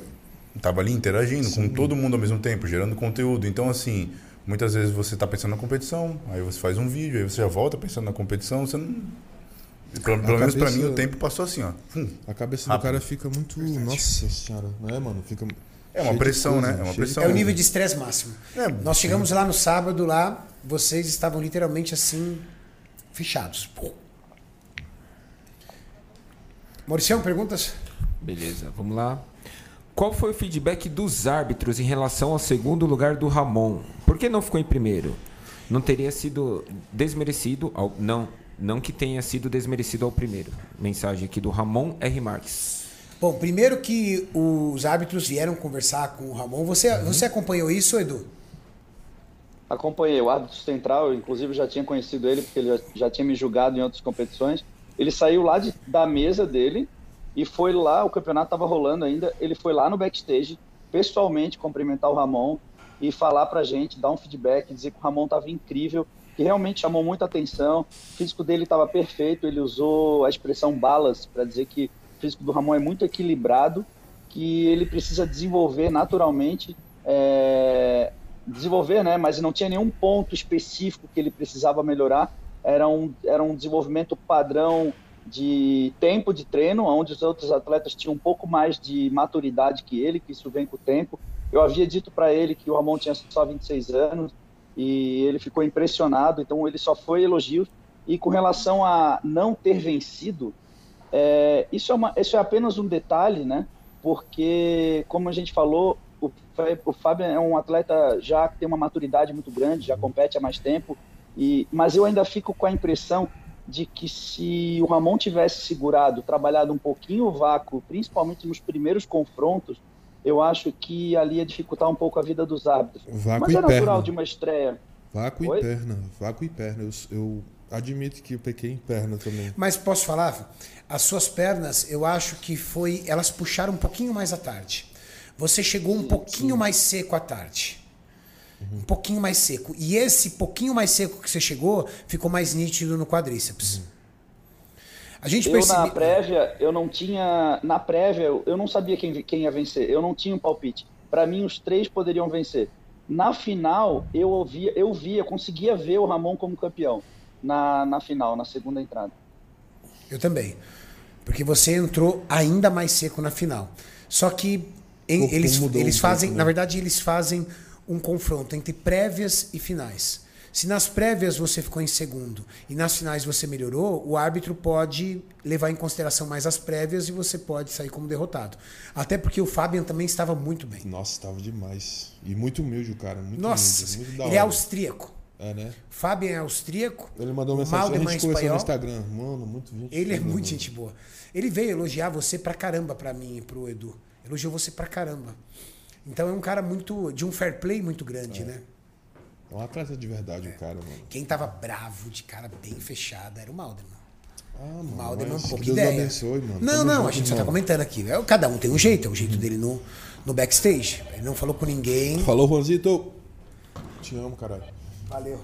Tava ali interagindo com todo mundo ao mesmo tempo, gerando conteúdo. Então, assim, muitas vezes você está pensando na competição, aí você faz um vídeo, aí você já volta pensando na competição, você não. Pelo, pelo menos para mim o tempo passou assim, ó. Hum. A cabeça Rápido. do cara fica muito. Nossa senhora, não é, mano? Fica. É uma pressão, coisa, né? É uma pressão. É o nível de estresse máximo. É, Nós chegamos lá no sábado, lá, vocês estavam literalmente assim, fechados. Mauricião, perguntas? Beleza, vamos lá. Qual foi o feedback dos árbitros em relação ao segundo lugar do Ramon? Por que não ficou em primeiro? Não teria sido desmerecido ao, não, não que tenha sido desmerecido ao primeiro. Mensagem aqui do Ramon R Marques. Bom, primeiro que os árbitros vieram conversar com o Ramon. Você, Uhum. você acompanhou isso, Edu? Acompanhei o árbitro central, eu, inclusive já tinha conhecido ele, porque ele já, já tinha me julgado em outras competições. Ele saiu lá de- da mesa dele e foi lá, o campeonato estava rolando ainda, ele foi lá no backstage, pessoalmente cumprimentar o Ramon e falar pra gente, dar um feedback, dizer que o Ramon estava incrível, que realmente chamou muita atenção, o físico dele estava perfeito, ele usou a expressão balas para dizer que o físico do Ramon é muito equilibrado, que ele precisa desenvolver naturalmente é, desenvolver, né? Mas não tinha nenhum ponto específico que ele precisava melhorar. Era um, era um desenvolvimento padrão de tempo de treino, onde os outros atletas tinham um pouco mais de maturidade que ele, que isso vem com o tempo. Eu havia dito para ele que o Ramon tinha só 26 anos e ele ficou impressionado, então ele só foi elogio. E com relação a não ter vencido, é, isso, é uma, isso é apenas um detalhe, né? Porque, como a gente falou, o, o Fábio é um atleta já que tem uma maturidade muito grande, já compete há mais tempo, e, mas eu ainda fico com a impressão de que se o Ramon tivesse segurado, trabalhado um pouquinho o vácuo, principalmente nos primeiros confrontos, eu acho que ali ia dificultar um pouco a vida dos árbitros. Vácuo mas é natural perna. de uma estreia. Vácuo Oi? e perna. Vácuo e perna. Eu, eu admito que eu pequei em perna também. Mas posso falar? As suas pernas, eu acho que foi. Elas puxaram um pouquinho mais à tarde. Você chegou um pouquinho mais seco à tarde. Um pouquinho mais seco. E esse pouquinho mais seco que você chegou ficou mais nítido no quadríceps. A gente Eu na prévia, eu não tinha. Na prévia, eu não sabia quem, quem ia vencer. Eu não tinha um palpite. Para mim, os três poderiam vencer. Na final, eu ouvia, eu via, conseguia ver o Ramon como campeão. Na, na final, na segunda entrada. Eu também. Porque você entrou ainda mais seco na final. Só que em- eles, eles um fazem, pouco, né? na verdade, eles fazem um confronto entre prévias e finais. Se nas prévias você ficou em segundo e nas finais você melhorou, o árbitro pode levar em consideração mais as prévias e você pode sair como derrotado. Até porque o Fabian também estava muito bem. Nossa, estava demais. E muito humilde o cara. Muito Nossa, humilde. Muito ele é austríaco. É, né? Fabian é austríaco. Ele mandou mensagem, a Maldeman gente conversou espanhol. no Instagram. Mano, muito gente. Ele é muito gente boa. Ele veio elogiar você pra caramba pra mim e pro Edu. Elogiou você pra caramba. Então é um cara muito. de um fair play muito grande, né? É um atleta de verdade, o cara, mano. Quem tava bravo, de cara bem fechada, era o Maldeman. Ah, mano. Mas pouca que Deus ideia. abençoe, mano. Não, não, junto, a gente só tá comentando aqui. É, Cada um tem um jeito, é o jeito dele no, no backstage. Ele não falou com ninguém. Falou, Juanzito. Te amo, caralho. Valeu.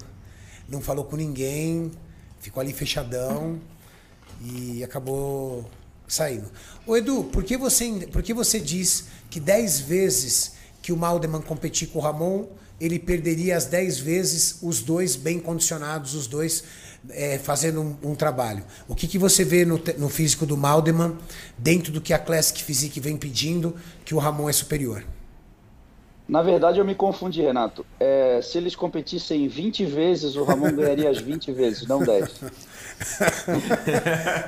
Não falou com ninguém, ficou ali fechadão e acabou saindo. Ô Edu, por que você, por que você diz que 10 vezes que o Maldeman competir com o Ramon, ele perderia as 10 vezes os dois bem condicionados, os dois é, fazendo um, um trabalho? O que, que você vê no, no físico do Maldeman, dentro do que a Classic Physique vem pedindo, que o Ramon é superior? Na verdade, eu me confundi, Renato. É, se eles competissem 20 vezes, o Ramon ganharia as 20 vezes, não 10.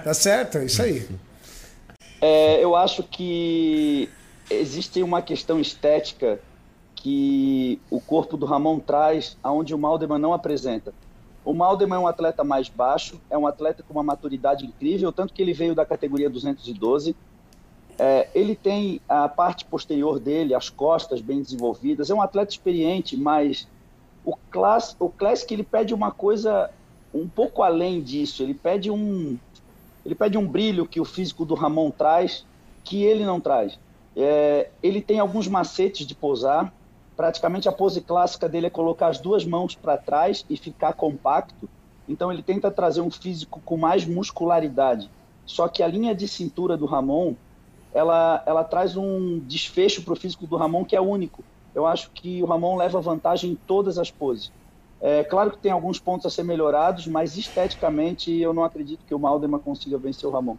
Tá certo? É isso aí. É, eu acho que existe uma questão estética que o corpo do Ramon traz, aonde o Maldeman não apresenta. O Maldeman é um atleta mais baixo, é um atleta com uma maturidade incrível, tanto que ele veio da categoria 212. É, ele tem a parte posterior dele, as costas bem desenvolvidas. É um atleta experiente, mas o, class, o Classic ele pede uma coisa um pouco além disso. Ele pede um, ele pede um brilho que o físico do Ramon traz, que ele não traz. É, ele tem alguns macetes de pousar. Praticamente a pose clássica dele é colocar as duas mãos para trás e ficar compacto. Então ele tenta trazer um físico com mais muscularidade. Só que a linha de cintura do Ramon, ela, ela traz um desfecho para o físico do Ramon que é único. Eu acho que o Ramon leva vantagem em todas as poses. É claro que tem alguns pontos a ser melhorados, mas esteticamente eu não acredito que o Maldeman consiga vencer o Ramon.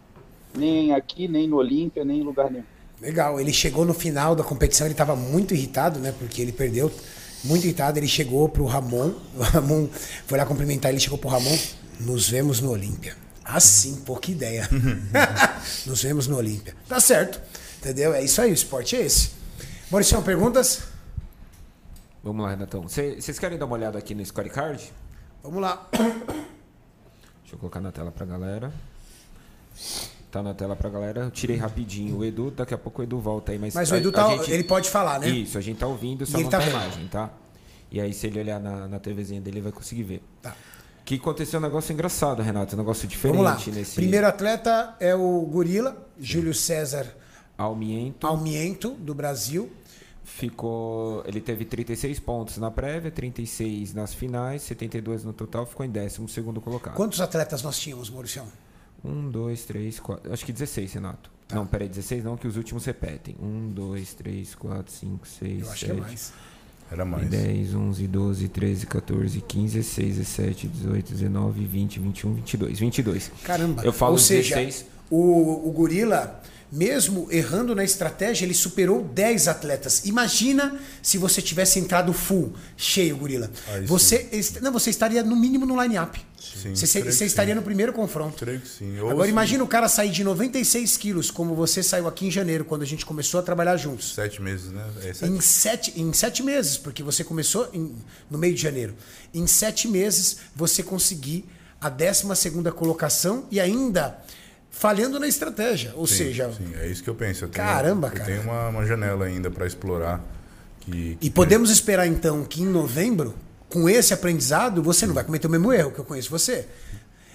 Nem aqui, nem no Olímpia, nem em lugar nenhum. Legal, ele chegou no final da competição, ele estava muito irritado, né? Porque ele perdeu, muito irritado. Ele chegou pro Ramon, o Ramon foi lá cumprimentar, ele chegou pro Ramon. Nos vemos no Olímpia. Assim, pouca ideia. Nos vemos no Olímpia. Tá certo, entendeu? É isso aí, o esporte é esse. Maurício, perguntas? Vamos lá, Renatão. Cê- Vocês querem dar uma olhada aqui no scorecard? Vamos lá. Deixa eu colocar na tela pra galera. Tá na tela pra galera. Eu tirei rapidinho o Edu, daqui a pouco o Edu volta aí. Mas, Mas a- o Edu tá, gente- ele pode falar, né? Isso, a gente tá ouvindo, só E ele não tá tá imagem, tá? E aí, se ele olhar na, na TVzinha dele, ele vai conseguir ver. Tá. Que aconteceu um negócio engraçado, Renato. Um negócio diferente Vamos lá. nesse Primeiro atleta é o Gorila, Júlio César Almiento. Almiento, do Brasil. Ficou. Ele teve 36 pontos na prévia, 36 nas finais, 72 no total, ficou em décimo segundo colocado. Quantos atletas nós tínhamos, Maurício? Um, dois, três, quatro. Acho que 16, Renato. Tá. Não, peraí, 16 não, que os últimos repetem. Um, dois, três, quatro, cinco, seis, Eu acho que é sete, mais. Era mais. 10, 11, 12, 13, 14, 15, 16, 17, 18, 19, 20, 21, 22. 22. Caramba. Eu falo Ou seja, 16. o, o Gorila, mesmo errando na estratégia, ele superou 10 atletas. Imagina se você tivesse entrado full, cheio, Gorila. Aí Você, não, você estaria no mínimo no line-up. Sim, Você, você estaria sim. no primeiro confronto. Creio que sim. Ou Agora se- imagina o cara sair de 96 quilos, como você saiu aqui em janeiro, quando a gente começou a trabalhar juntos. Sete meses, né? É sete. Em sete, em sete meses, porque você começou em- no meio de janeiro. Em sete meses, você conseguir a 12 segunda colocação e ainda falhando na estratégia. Ou Sim, seja, sim, é isso que eu penso. Eu tenho, Caramba, eu cara. tenho uma, uma janela ainda para explorar. Que, que e podemos esperar então que em novembro, com esse aprendizado, você não vai cometer o mesmo erro que eu conheço você.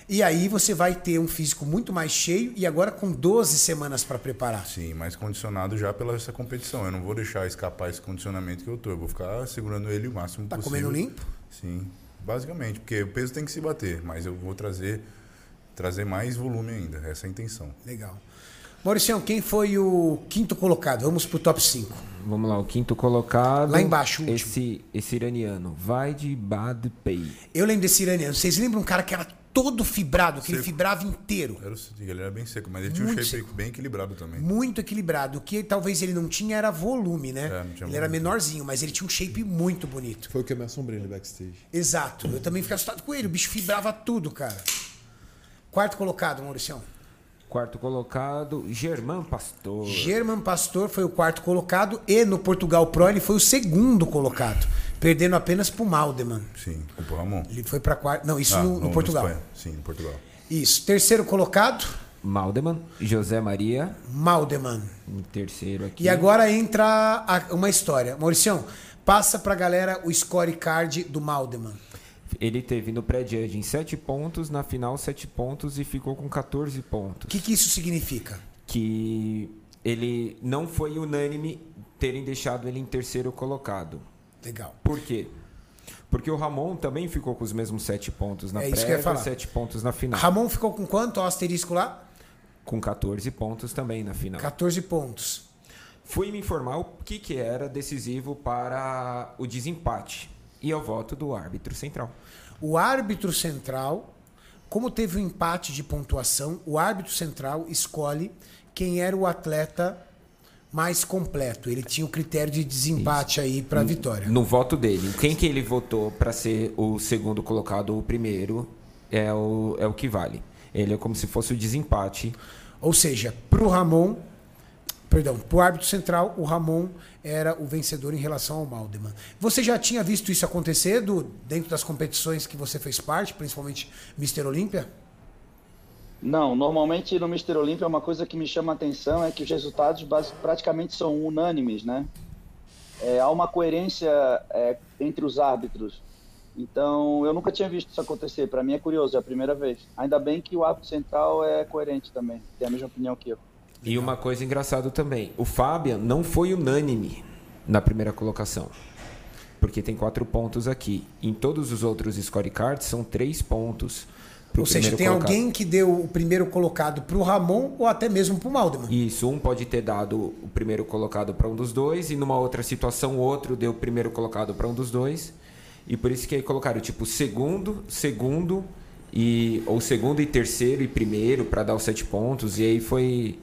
E aí você vai ter um físico muito mais cheio e agora com 12 semanas para preparar. Sim, mais condicionado já pela essa competição. Eu não vou deixar escapar esse condicionamento que eu tô. Eu vou ficar segurando ele o máximo Tá possível. comendo limpo? Sim, basicamente, porque o peso tem que se bater, mas eu vou trazer trazer mais volume ainda. Essa é a intenção. Legal. Mauricião, quem foi o quinto colocado? Vamos pro top 5. Vamos lá, o quinto colocado. Lá embaixo, o último. Esse, esse iraniano, vai de Badpei. Eu lembro desse iraniano. Vocês lembram um cara que era todo fibrado, que ele Seco. fibrava inteiro? Era, o- ele era bem seco, mas ele tinha um Muito shape seco. bem equilibrado também. Muito equilibrado. O que talvez ele não tinha era volume, né? É, não tinha ele era volume. menorzinho, mas ele tinha um shape muito bonito. Foi o que eu me assombrei no backstage. Exato. Eu também fiquei assustado com ele. O bicho fibrava tudo, cara. Quarto colocado, Mauricião. Quarto colocado, Germán Pastor. German Pastor foi o quarto colocado e no Portugal Pro ele foi o segundo colocado, perdendo apenas pro Maldeman. Sim, o Ramon. Ele foi para quarto. Não, isso Ah, no, no Portugal. Sim, no Portugal. Isso. Terceiro colocado, Maldeman, José Maria, Maldeman. em terceiro aqui. E agora entra a- uma história. Mauricião, passa pra galera o scorecard do Maldeman. Ele teve no pré-judging 7 pontos, na final 7 pontos e ficou com 14 pontos. O que, que isso significa? Que ele não foi unânime terem deixado ele em terceiro colocado. Legal. Por quê? Porque o Ramon também ficou com os mesmos 7 pontos na É prévia, falar. 7 pontos na final. Ramon ficou com quanto? Ó, asterisco lá? Com 14 pontos também na final. 14 pontos. Fui me informar o que, que era decisivo para o desempate. E eu voto do árbitro central. O árbitro central, como teve um empate de pontuação, o árbitro central escolhe quem era o atleta mais completo. Ele tinha o critério de desempate aí para vitória. No voto dele, quem que ele votou para ser o segundo colocado ou o primeiro é o, é o que vale. Ele é como se fosse o desempate. Ou seja, pro Ramon, perdão, pro árbitro central, o Ramon era o vencedor em relação ao Maldeman. Você já tinha visto isso acontecer do, dentro das competições que você fez parte, principalmente Mr. Olímpia? Não, normalmente no Mr. Olympia uma coisa que me chama a atenção é que os resultados praticamente são unânimes, né? É, há uma coerência é, entre os árbitros. Então, eu nunca tinha visto isso acontecer. Para mim é curioso, é a primeira vez. Ainda bem que o árbitro central é coerente também, tem a mesma opinião que eu. E uma coisa engraçada também, o Fabian não foi unânime na primeira colocação. Porque tem quatro pontos aqui. Em todos os outros scorecards são três pontos. Ou seja, tem colocado. alguém que deu o primeiro colocado pro Ramon ou até mesmo pro Maldeman. Isso, um pode ter dado o primeiro colocado para um dos dois, e numa outra situação, o outro deu o primeiro colocado para um dos dois. E por isso que aí colocaram tipo segundo, segundo, e ou segundo e terceiro e primeiro para dar os sete pontos. E aí foi.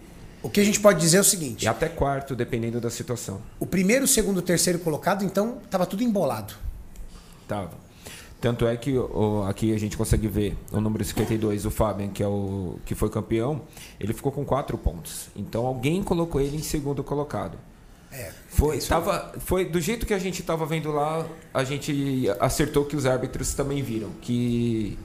O que a gente pode dizer é o seguinte: E até quarto, dependendo da situação. o primeiro, o segundo, o terceiro colocado, então, tava tudo embolado. Tava. Tanto é que o- aqui a gente consegue ver o número 52, o Fabian, que é o que foi campeão, ele ficou com quatro pontos. Então alguém colocou ele em segundo colocado. É. Foi, tava, foi do jeito que a gente estava vendo lá, a gente acertou que os árbitros também viram que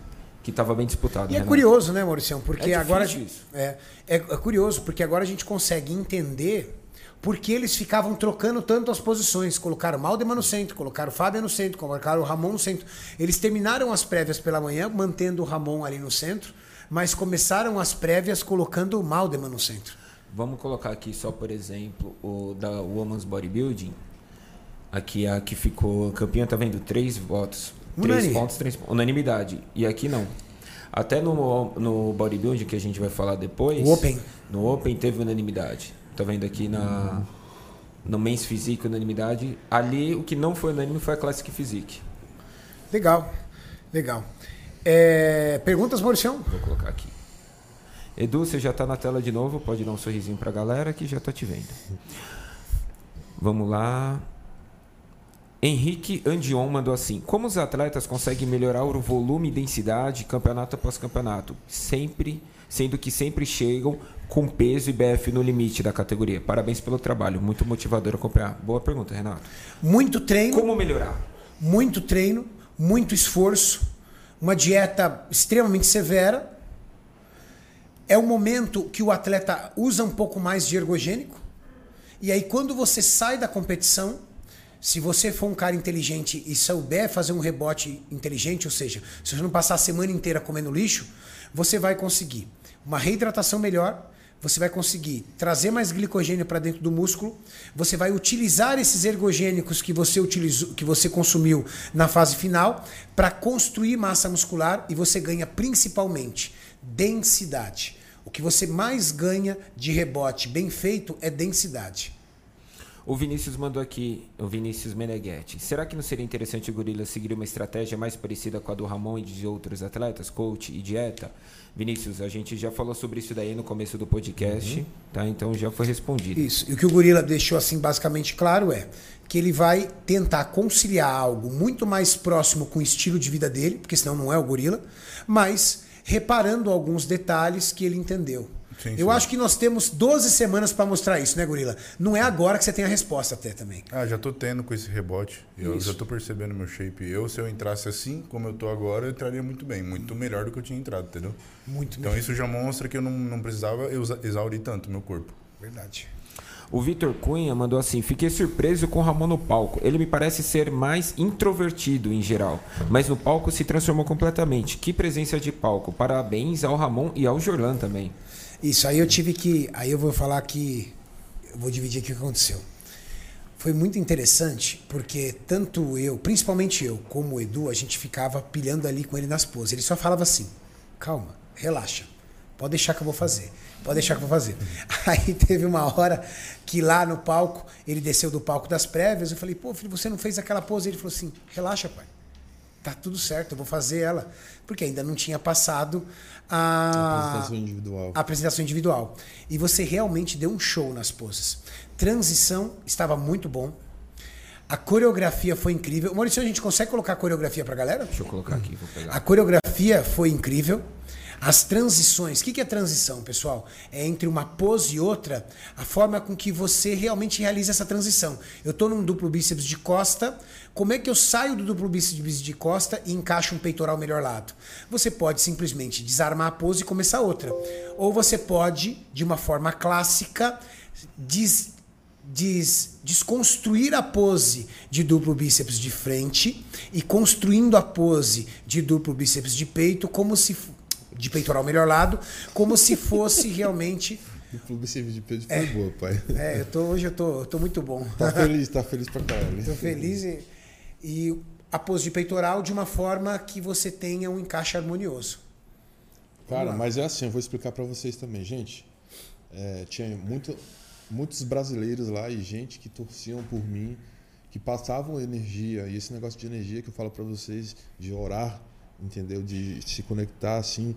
que estava bem disputado. E é Renato. curioso, né, Mauricião? Porque É agora. É, é, é curioso, porque agora a gente consegue entender por que eles ficavam trocando tanto as posições. Colocaram o Maldeman no centro, colocaram o Fábio no centro, colocaram o Ramon no centro. Eles terminaram as prévias pela manhã, mantendo o Ramon ali no centro, mas começaram as prévias colocando o Maldeman no centro. Vamos colocar aqui só, por exemplo, o da Women's Bodybuilding. Aqui a que ficou campeã, tá vendo? Três votos. Três Unânime. pontos, três pontos. Unanimidade. E aqui não. Até no, no bodybuilding, que a gente vai falar depois. O Open. No Open teve unanimidade. Tá vendo aqui na, no Men's Physique unanimidade. Ali o que não foi unânime foi a Classic Physique. Legal, legal. É, perguntas, Mauricião? Vou colocar aqui. Edu, você já tá na tela de novo, pode dar um sorrisinho pra galera que já tá te vendo. Vamos lá. Henrique Andion mandou assim: Como os atletas conseguem melhorar o volume e densidade campeonato após campeonato, sempre, sendo que sempre chegam com peso e BF no limite da categoria? Parabéns pelo trabalho, muito motivador acompanhar. Boa pergunta, Renato. Muito treino. Como melhorar? muito treino, muito esforço, uma dieta extremamente severa. É o momento que o atleta usa um pouco mais de ergogênico. E aí, quando você sai da competição, se você for um cara inteligente e souber fazer um rebote inteligente, ou seja, se você não passar a semana inteira comendo lixo, você vai conseguir uma reidratação melhor, você vai conseguir trazer mais glicogênio para dentro do músculo, você vai utilizar esses ergogênicos que você utilizou, que você consumiu na fase final para construir massa muscular e você ganha principalmente densidade. O que você mais ganha de rebote bem feito é densidade. O Vinícius mandou aqui, o Vinícius Meneghetti. Será que não seria interessante o Gorila seguir uma estratégia mais parecida com a do Ramon e de outros atletas, coach e dieta? Vinícius, a gente já falou sobre isso daí no começo do podcast, tá? Então já foi respondido. Isso. E o que o Gorila deixou assim basicamente claro é que ele vai tentar conciliar algo muito mais próximo com o estilo de vida dele, porque senão não é o Gorila, mas reparando alguns detalhes que ele entendeu. Sim, Eu sim. acho que nós temos 12 semanas para mostrar isso, né, Gorila? Não é agora que você tem a resposta até também. Ah, já tô tendo com esse rebote. Eu Isso. já tô percebendo meu shape. Eu, se eu entrasse assim, como eu tô agora, eu entraria muito bem. Muito melhor do que eu tinha entrado, entendeu? Muito Então isso já mostra que eu não, não precisava exa- exaurir tanto meu corpo. Verdade. O Vitor Cunha mandou assim: Fiquei surpreso com o Ramon no palco. Ele me parece ser mais introvertido em geral, mas no palco se transformou completamente. Que presença de palco. Parabéns ao Ramon e ao Jorlan também. Isso, aí eu tive que. Aí eu vou falar que. Eu vou dividir aqui o que aconteceu. Foi muito interessante, porque tanto eu, principalmente eu, como o Edu, a gente ficava pilhando ali com ele nas poses. Ele só falava assim: calma, relaxa, pode deixar que eu vou fazer, pode deixar que eu vou fazer. Aí teve uma hora que lá no palco, ele desceu do palco das prévias, eu falei: pô, filho, você não fez aquela pose? Ele falou assim: relaxa, pai. Tá tudo certo, eu vou fazer ela. Porque ainda não tinha passado a, Apresentação individual. a apresentação individual. E você realmente deu um show nas poses. Transição estava muito bom. A coreografia foi incrível. Maurício, a gente consegue colocar a coreografia pra galera? Deixa eu colocar aqui, vou A pegar. coreografia foi incrível. As transições, o que é transição, pessoal? É entre uma pose e outra, a forma com que você realmente realiza essa transição. Eu estou num duplo bíceps de costa, como é que eu saio do duplo bíceps de costa e encaixo um peitoral melhor lado? Você pode simplesmente desarmar a pose e começar outra. Ou você pode, de uma forma clássica, des, des- desconstruir a pose de duplo bíceps de frente e construindo a pose de duplo bíceps de peito como se de peitoral melhor lado, como se fosse realmente O clube serviço de peso foi boa, pai. é, eu tô hoje eu tô, eu tô muito bom. Tá feliz, tá feliz pra caralho. Tô feliz e, e a pose de peitoral de uma forma que você tenha um encaixe harmonioso. Cara, mas é assim, eu vou explicar pra vocês também. Gente, é, tinha muito, muitos brasileiros lá e gente que torciam por mim, que passavam energia. E esse negócio de energia que eu falo pra vocês, de orar, entendeu? De se conectar assim,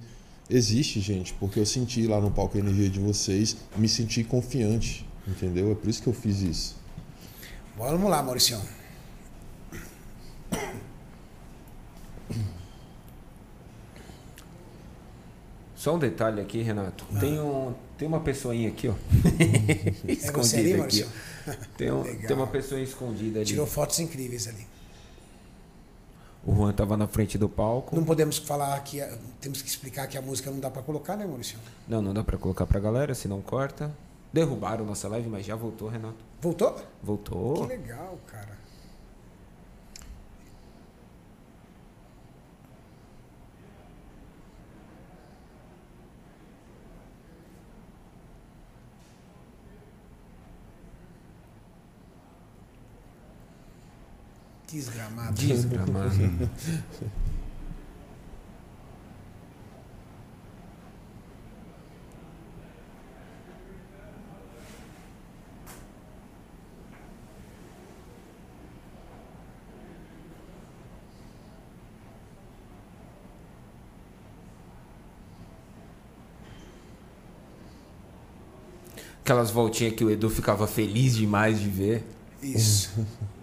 existe, gente. Porque eu senti lá no palco a energia de vocês, me senti confiante, entendeu? É por isso que eu fiz isso. Vamos lá, Mauricião. Só um detalhe aqui, Renato. Tem, um, tem uma pessoinha aqui, ó. É você ali, aqui. Maurício? ó. Tem, um, tem uma pessoa escondida ali. Tirou fotos incríveis ali. O Juan tava na frente do palco. Não podemos falar que. Temos que explicar que a música não dá pra colocar, né, Maurício? Não, não dá pra colocar pra galera, senão corta. Derrubaram nossa live, mas já voltou, Renato. Voltou? Que Voltou. legal, cara. Desgramado. Desgramado. Aquelas voltinhas que o Edu ficava feliz demais de ver. Isso.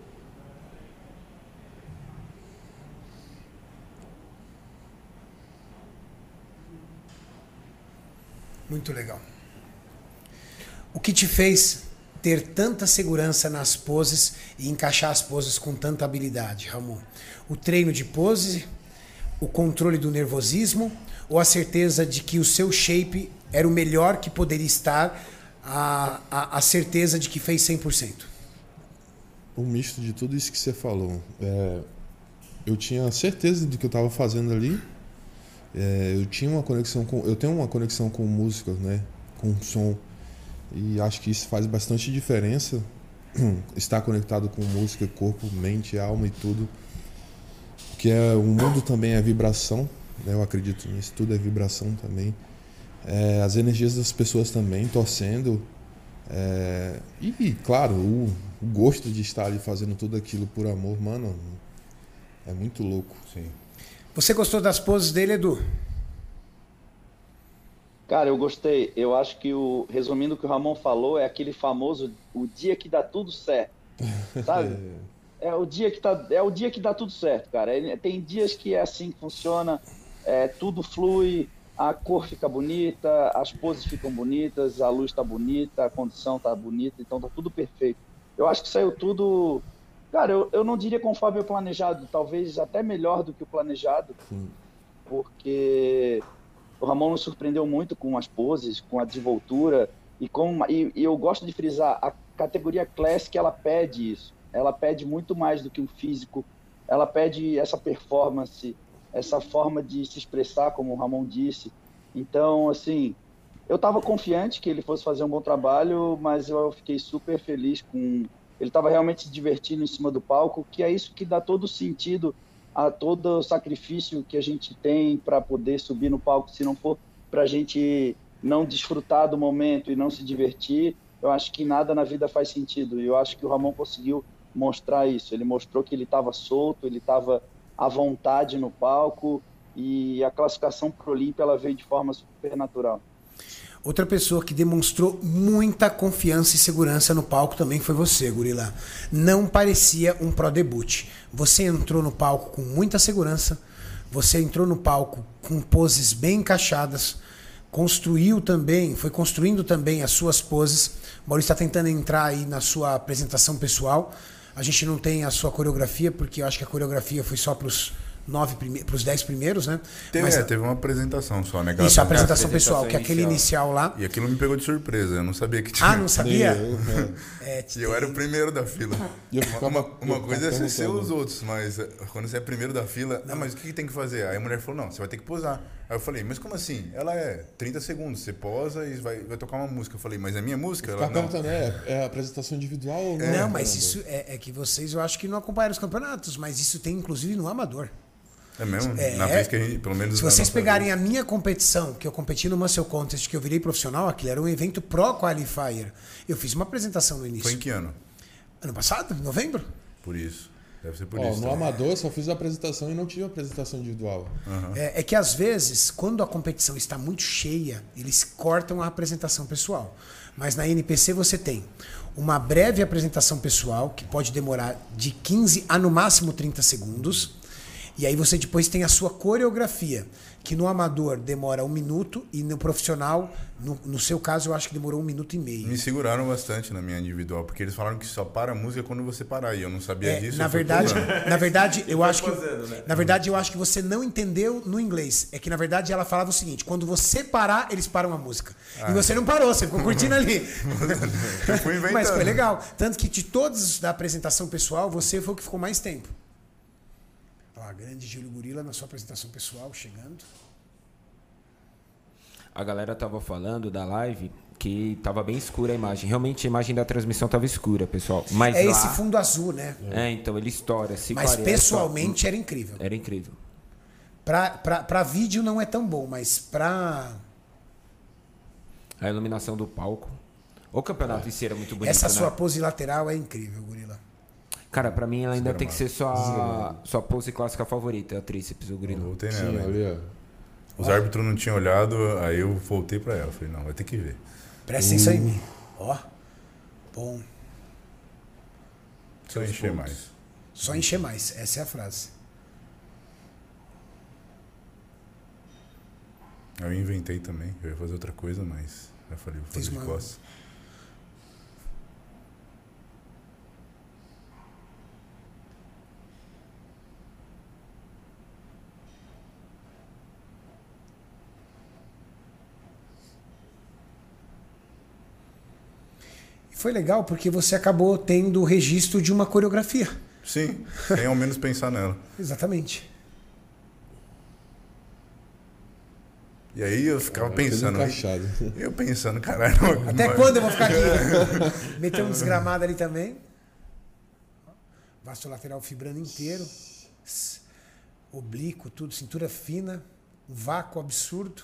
Muito legal. O que te fez ter tanta segurança nas poses e encaixar as poses com tanta habilidade, Ramon? O treino de pose, o controle do nervosismo ou a certeza de que o seu shape era o melhor que poderia estar, a, a, a certeza de que fez 100%? Um misto de tudo isso que você falou. É, eu tinha certeza do que eu estava fazendo ali. É, eu tinha uma conexão com, eu tenho uma conexão com música, né, com som. E acho que isso faz bastante diferença. Estar conectado com música, corpo, mente, alma e tudo. Porque é, o mundo também é vibração, né? Eu acredito nisso. Tudo é vibração também. É, as energias das pessoas também torcendo. É, e, claro, o, o gosto de estar ali fazendo tudo aquilo por amor, mano, é muito louco. Sim. Você gostou das poses dele, Edu? Cara, eu gostei. Eu acho que o resumindo o que o Ramon falou é aquele famoso o dia que dá tudo certo, sabe? É o dia que tá, é o dia que dá tudo certo, cara. É- Tem dias que é assim que funciona, é, tudo flui, a cor fica bonita, as poses ficam bonitas, a luz tá bonita, a condição tá bonita, então tá tudo perfeito. Eu acho que saiu tudo, cara, eu, eu não diria conforme o planejado, talvez até melhor do que o planejado, Sim. porque o Ramon nos surpreendeu muito com as poses, com a desenvoltura e com e, e eu gosto de frisar a categoria classic ela pede isso. Ela pede muito mais do que um físico. Ela pede essa performance, essa forma de se expressar, como o Ramon disse. Então, assim, eu estava confiante que ele fosse fazer um bom trabalho, mas eu fiquei super feliz com ele estava realmente se divertindo em cima do palco, que é isso que dá todo sentido a todo o sacrifício que a gente tem para poder subir no palco, se não for para a gente não desfrutar do momento e não se divertir, eu acho que nada na vida faz sentido. E eu acho que o Ramon conseguiu mostrar isso. Ele mostrou que ele estava solto, ele estava à vontade no palco e a classificação para o Olímpia ela veio de forma super natural. Outra pessoa que demonstrou muita confiança e segurança no palco também foi você, Gorila. Não parecia um pro debut. Você entrou no palco com muita segurança, você entrou no palco com poses bem encaixadas, construiu também, foi construindo também as suas poses. O Maurício está tentando entrar aí na sua apresentação pessoal. A gente não tem a sua coreografia, porque eu acho que a coreografia foi só para os nove primeiros, para os dez primeiros, né? Teve, Mas- é, teve uma apresentação só, né? isso, a apresentação apresentação pessoal, que é aquele inicial lá. E aquilo me pegou de surpresa, eu não sabia que tinha. Ah, não sabia? Eu, né? É, E eu era o primeiro da fila. Uma, ficava- uma, coisa é ser os outros, mas eh, quando você é primeiro da fila, ah, mas o que, que tem que fazer? Aí a mulher falou, não, você vai ter que posar. Aí eu falei, mas como assim? Ela é 30 segundos, você posa e vai, vai tocar uma música. Eu falei, mas é minha música? Ela, não. perguntando, é, é apresentação individual ou não? Não, mas isso é, é que vocês, eu acho que não acompanharam os campeonatos, mas isso tem inclusive no amador. É mesmo? É. Na vez que a gente, pelo menos Se vocês pegarem vez. a minha competição, que eu competi no Muscle Contest, que eu virei profissional, aquilo era um evento Pro Qualifier. Eu fiz uma apresentação no início. Foi em que ano? Ano passado, novembro? Por isso. Deve ser por Ó, isso. no amador eu só fiz a apresentação e não tive apresentação individual. É, é que às vezes, quando a competição está muito cheia, eles cortam a apresentação pessoal. Mas na NPC você tem uma breve apresentação pessoal, que pode demorar de 15 a no máximo 30 segundos. E aí você depois tem a sua coreografia, que no amador demora um minuto e no profissional, no, no seu caso, eu acho que demorou um minuto e meio. Me seguraram bastante na minha individual, porque eles falaram que só para a música quando você parar. E eu não sabia É, disso. na verdade, na verdade, eu acho que né? na verdade eu acho que você não entendeu no inglês. É que na verdade ela falava o seguinte: quando você parar, eles param a música. E você não parou, você ficou curtindo ali. Eu fui inventando. Mas foi legal, tanto que de todos da apresentação pessoal, você foi o que ficou mais tempo. A grande Júlio Gorila na sua apresentação pessoal chegando. A galera tava falando da live que tava bem escura a imagem. Realmente a imagem da transmissão tava escura, pessoal. Mas É lá... esse fundo azul, né? É, então ele estoura, se Mas clareia, pessoalmente era incrível. só- Era incrível. Pra, pra, pra vídeo não é tão bom, mas pra. A iluminação do palco. O campeonato em si era muito bonito, Essa né? sua pose lateral é incrível, Gorila. Cara, pra mim ela ainda tem que ser sua, sua pose clássica favorita, a tríceps, o Eu grilo. voltei Sim, nela. hein? ali, ó. Os árbitros não tinham olhado, aí eu voltei pra ela. Falei, não, vai ter que ver. Presta atenção em mim. Ó. Bom. Só encher mais. Só encher mais. Essa é a frase. Aí Eu inventei também. Eu ia fazer outra coisa, mas eu falei, vou Fez fazer de uma- costas. Foi legal porque você acabou tendo o registro de uma coreografia. Sim, sem ao menos pensar nela. Exatamente. E aí eu ficava Tudo pensando. encaixado. Eu pensando, caralho. Até mas- quando eu vou ficar aqui? Meteu um desgramado ali também. Vasto lateral fibrando inteiro. Oblíquo, tudo, cintura fina. Um vácuo absurdo.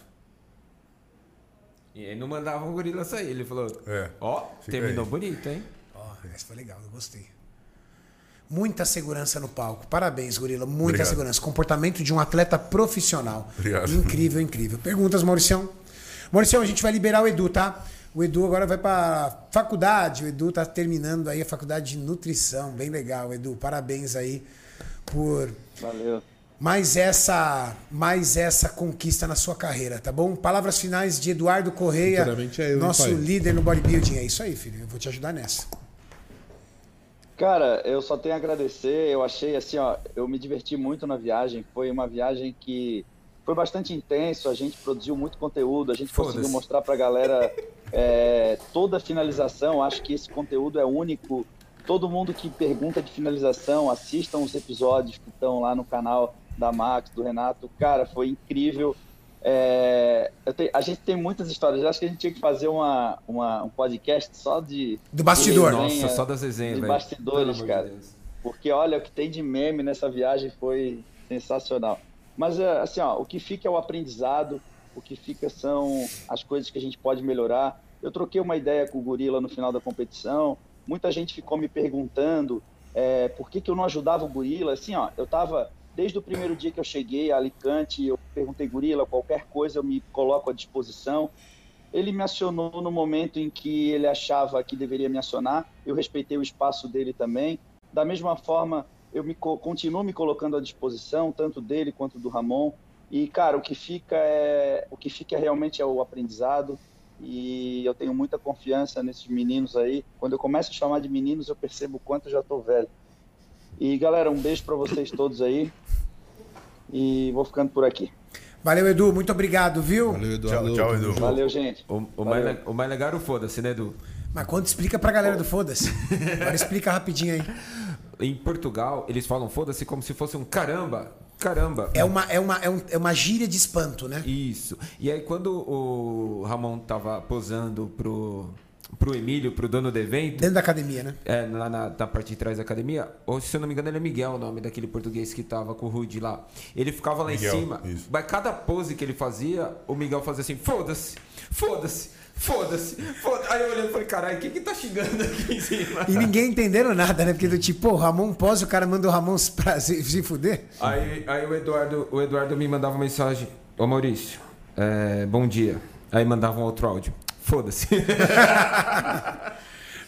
E aí não mandava o gorila sair. Ele falou: É. Ó, terminou aí. bonito, hein? Ó, essa foi legal, eu gostei. Muita segurança no palco. Parabéns, Gorila. Muita Obrigado. segurança. Comportamento de um atleta profissional. Obrigado. Incrível, incrível. Perguntas, Mauricião? Mauricião, a gente vai liberar o Edu, tá? O Edu agora vai para faculdade. O Edu tá terminando aí a faculdade de nutrição. Bem legal, Edu. Parabéns aí por Valeu. Mais essa, mais essa conquista na sua carreira, tá bom? Palavras finais de Eduardo Correia, é eu, nosso pai? líder no bodybuilding. É isso aí, filho. Eu vou te ajudar nessa. Cara, eu só tenho a agradecer. Eu achei assim, ó, eu me diverti muito na viagem. Foi uma viagem que foi bastante intenso. A gente produziu muito conteúdo. A gente conseguiu mostrar pra galera é, toda a finalização. Acho que esse conteúdo é único. Todo mundo que pergunta de finalização, assistam os episódios que estão lá no canal da Max, do Renato. Cara, foi incrível. É, eu tenho- a gente tem muitas histórias. Eu acho que a gente tinha que fazer uma, uma- um podcast só de Do bastidor. Sim, Nossa, é, só das resenhas, de velho. bastidores, Pelo de cara. Deus. Porque olha, o que tem de meme nessa viagem foi sensacional. Mas é, assim, ó, o que fica é o aprendizado, o que fica são as coisas que a gente pode melhorar. Eu troquei uma ideia com o Gorila no final da competição. Muita gente ficou me perguntando é, por que, que eu não ajudava o Gorila. Assim, ó, eu tava desde o primeiro dia que eu cheguei a Alicante, eu perguntei Gorila, qualquer coisa eu me coloco à disposição. Ele me acionou no momento em que ele achava que deveria me acionar. Eu respeitei o espaço dele também. Da mesma forma, eu me co- continuo me colocando à disposição, tanto dele quanto do Ramon. E cara, o que fica é o que fica realmente é o aprendizado. E eu tenho muita confiança nesses meninos aí. Quando eu começo a chamar de meninos, eu percebo o quanto eu já tô velho. E galera, um beijo para vocês todos aí. E vou ficando por aqui. Valeu, Edu. Muito obrigado, viu? Valeu, Eduardo. Tchau, tchau, Edu. Valeu, gente. O, o, mais, Valeu. le- o mais legal era o foda-se, né, Edu? Mas quando explica pra galera do Foda-se. Agora explica rapidinho aí. Em Portugal, eles falam foda-se como se fosse um caramba. Caramba. É uma, é, uma, é, um- é uma gíria de espanto, né? Isso. E aí, quando o Ramon tava posando pro, pro Emílio, pro dono do evento, Dentro da academia, né? é, lá na, na parte de trás da academia, ou se eu não me engano, ele é Miguel, o nome daquele português que tava com o Rude lá. Ele ficava lá Miguel, em cima. isso. Mas cada pose que ele fazia, o Miguel fazia assim: foda-se, foda-se, foda-se, foda-se. Aí eu olhei e falei: caralho, quem que tá xingando aqui em cima? E ninguém entenderam nada, né? Porque do tipo, pô, o Ramon pose, o cara manda o Ramon se, pra se, se fuder. Aí, aí o, Eduardo, o Eduardo me mandava uma mensagem: Ô Maurício, é, bom dia. Aí mandava um outro áudio. Foda-se.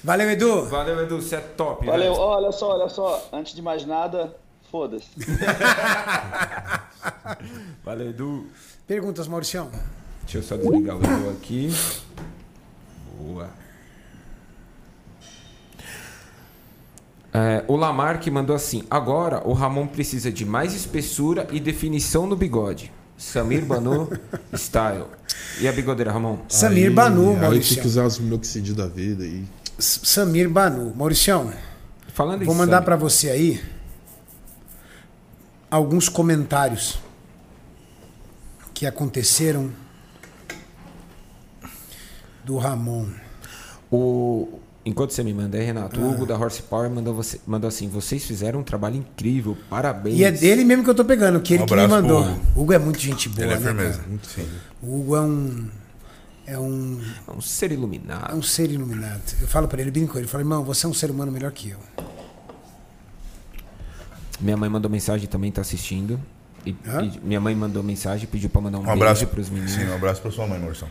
Valeu, Edu. Valeu, Edu, você é top. Valeu. velho. Olha só, olha só. Antes de mais nada, Foda-se. Valeu, Edu. Perguntas, Mauricião? Deixa eu só desligar o Edu aqui. Boa. É, o Lamarck mandou assim: agora o Ramon precisa de mais espessura e definição no bigode. Samir Banu Style. E a bigodeira, Ramon? Samir Aí- Banu, Aí tem Mauricião. que usar os minoxidil da vida e S- Samir Banu. Mauricião, Falando vou mandar pra você aí alguns comentários que aconteceram do Ramon. O... Enquanto você me manda aí, Renato, o Hugo da Horsepower mandou, você... mandou assim: vocês fizeram um trabalho incrível, parabéns. E é dele mesmo que eu tô pegando, que ele Um que me mandou. Hugo. Hugo é muito gente boa, Ele é né, firmeza. cara? Sim. O Hugo é um é um É um ser é iluminado. um ser iluminado. Eu falo pra ele, brinco com ele, eu falo, irmão, você é um ser humano melhor que eu. Minha mãe mandou mensagem também, tá assistindo. E, e minha mãe mandou mensagem, pediu pra mandar um, Um beijo abraço pros meninos. Sim, um abraço pra sua mãe, Morção.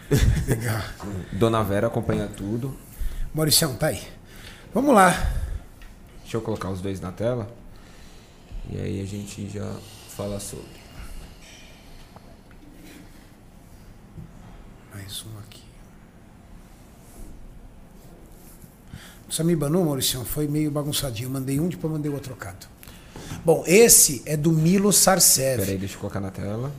Legal. Dona Vera acompanha tudo. Mauricião, tá aí. Vamos lá. Deixa eu colocar os dois na tela. E aí a gente já fala sobre. Mais um aqui. O Samir Banu, Mauricião, foi meio bagunçadinho. Mandei um, depois mandei o outro trocado. Bom, esse é do Milo Sarcev. Pera aí, deixa eu colocar na tela.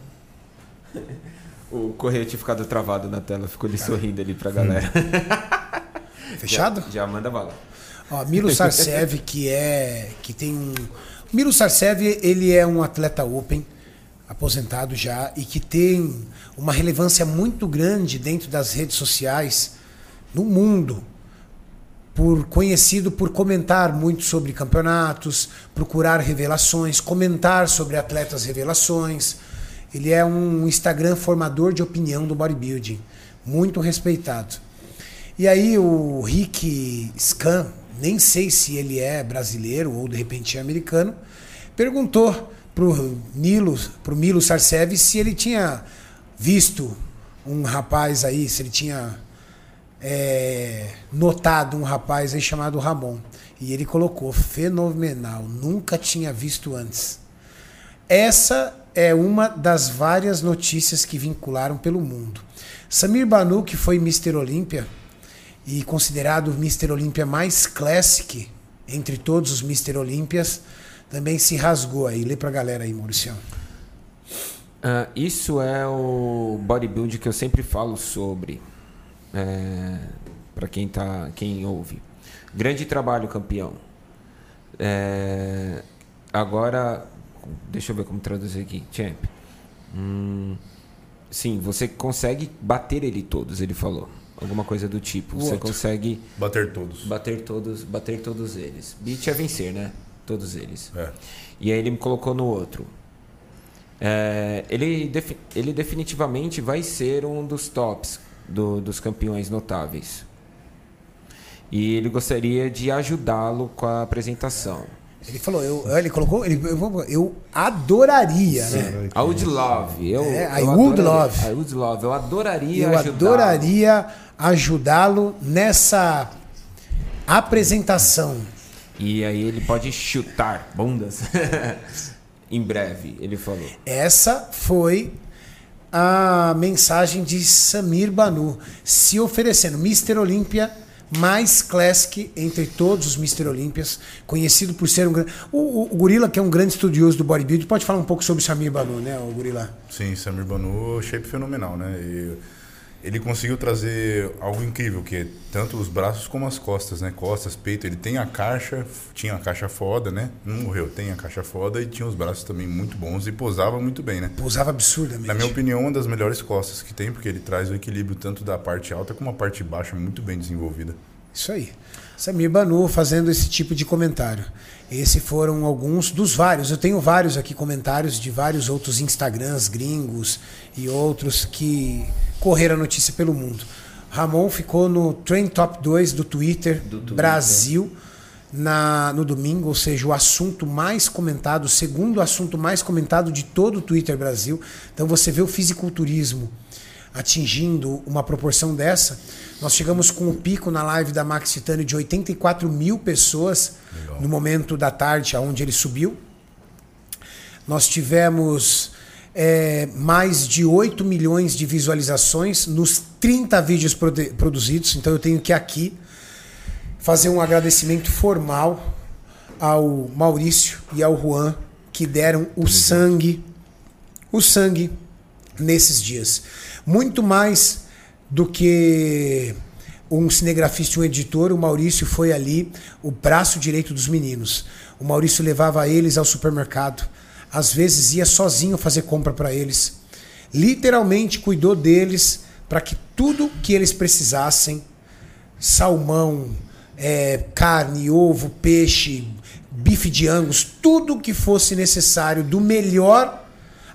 O correio tinha ficado travado na tela, ficou ali sorrindo ali pra galera. Fechado? Já, já manda bala. Ó, Milo Sarcev, que é. que tem um. O Milo Sarcev, ele é um atleta open, aposentado já, e que tem uma relevância muito grande dentro das redes sociais no mundo. Por conhecido por comentar muito sobre campeonatos, procurar revelações, comentar sobre atletas revelações. Ele é um Instagram formador de opinião do bodybuilding, muito respeitado. E aí o Rick Scan, nem sei se ele é brasileiro ou de repente é americano, perguntou pro Milo, pro Milo Sarcev se ele tinha visto um rapaz aí, se ele tinha é, notado um rapaz aí chamado Ramon. E ele colocou fenomenal, nunca tinha visto antes. Essa é uma das várias notícias que vincularam pelo mundo. Samir Banu, que foi Mr. Olímpia e considerado o Mr. Olímpia mais classic entre todos os Mr. Olímpias, também se rasgou aí. Lê pra galera aí, Mauricião. Ah, isso é o bodybuilding que eu sempre falo sobre. É, para quem tá, quem ouve. Grande trabalho, campeão. É, agora, deixa eu ver como traduzir aqui. Champ. Hum, sim, você consegue bater ele todos, ele falou. Alguma coisa do tipo. O você outro. consegue Bater todos. bater todos, bater todos eles. Beat é vencer, né? Todos eles. É. E aí ele me colocou no outro. É, ele, defi- ele definitivamente vai ser um dos tops do- dos campeões notáveis. E ele gostaria de ajudá-lo com a apresentação. Ele falou, eu, ele colocou, ele, eu, eu adoraria, né? I would love. Eu, É, I eu would adoraria- love. I would love. Eu adoraria Eu ajudá-lo. adoraria ajudá-lo nessa apresentação. E aí ele pode chutar bundas. em breve, ele falou. Essa foi a mensagem de Samir Banu, se oferecendo Mr. Olímpia mais classic entre todos os Mr. Olímpias, conhecido por ser um grande. O, o, o Gorila, que é um grande estudioso do bodybuilding, pode falar um pouco sobre Samir Banu, né, o Gorila? Sim, Samir Banu, shape fenomenal, né? E ele conseguiu trazer algo incrível, que é tanto os braços como as costas, né? Costas, peito, ele tem a caixa, tinha a caixa foda, né? Não morreu, tem a caixa foda e tinha os braços também muito bons e posava muito bem, né? Pousava absurdamente. Na minha opinião, uma das melhores costas que tem, porque ele traz o equilíbrio tanto da parte alta como a parte baixa muito bem desenvolvida. Isso aí. Samir Banu fazendo esse tipo de comentário. Esses foram alguns dos vários. Eu tenho vários aqui comentários de vários outros Instagrams gringos e outros que correram a notícia pelo mundo. Ramon ficou no Trend Top 2 do Twitter, Do Twitter. Brasil na, no domingo, ou seja, o assunto mais comentado, o segundo assunto mais comentado de todo o Twitter Brasil. Então você vê o fisiculturismo atingindo uma proporção dessa. Nós chegamos com o pico na live da Max Titânio de 84 mil pessoas Legal. no momento da tarde, aonde ele subiu. Nós tivemos é, mais de 8 milhões de visualizações nos 30 vídeos produ- produzidos. Então eu tenho que aqui fazer um agradecimento formal ao Maurício e ao Juan que deram o sangue, o sangue nesses dias. Muito mais do que um cinegrafista e um editor, o Maurício foi ali o braço direito dos meninos. O Maurício levava eles ao supermercado, às vezes ia sozinho fazer compra para eles. Literalmente cuidou deles para que tudo que eles precisassem, salmão, é, carne, ovo, peixe, bife de angus, tudo que fosse necessário, do melhor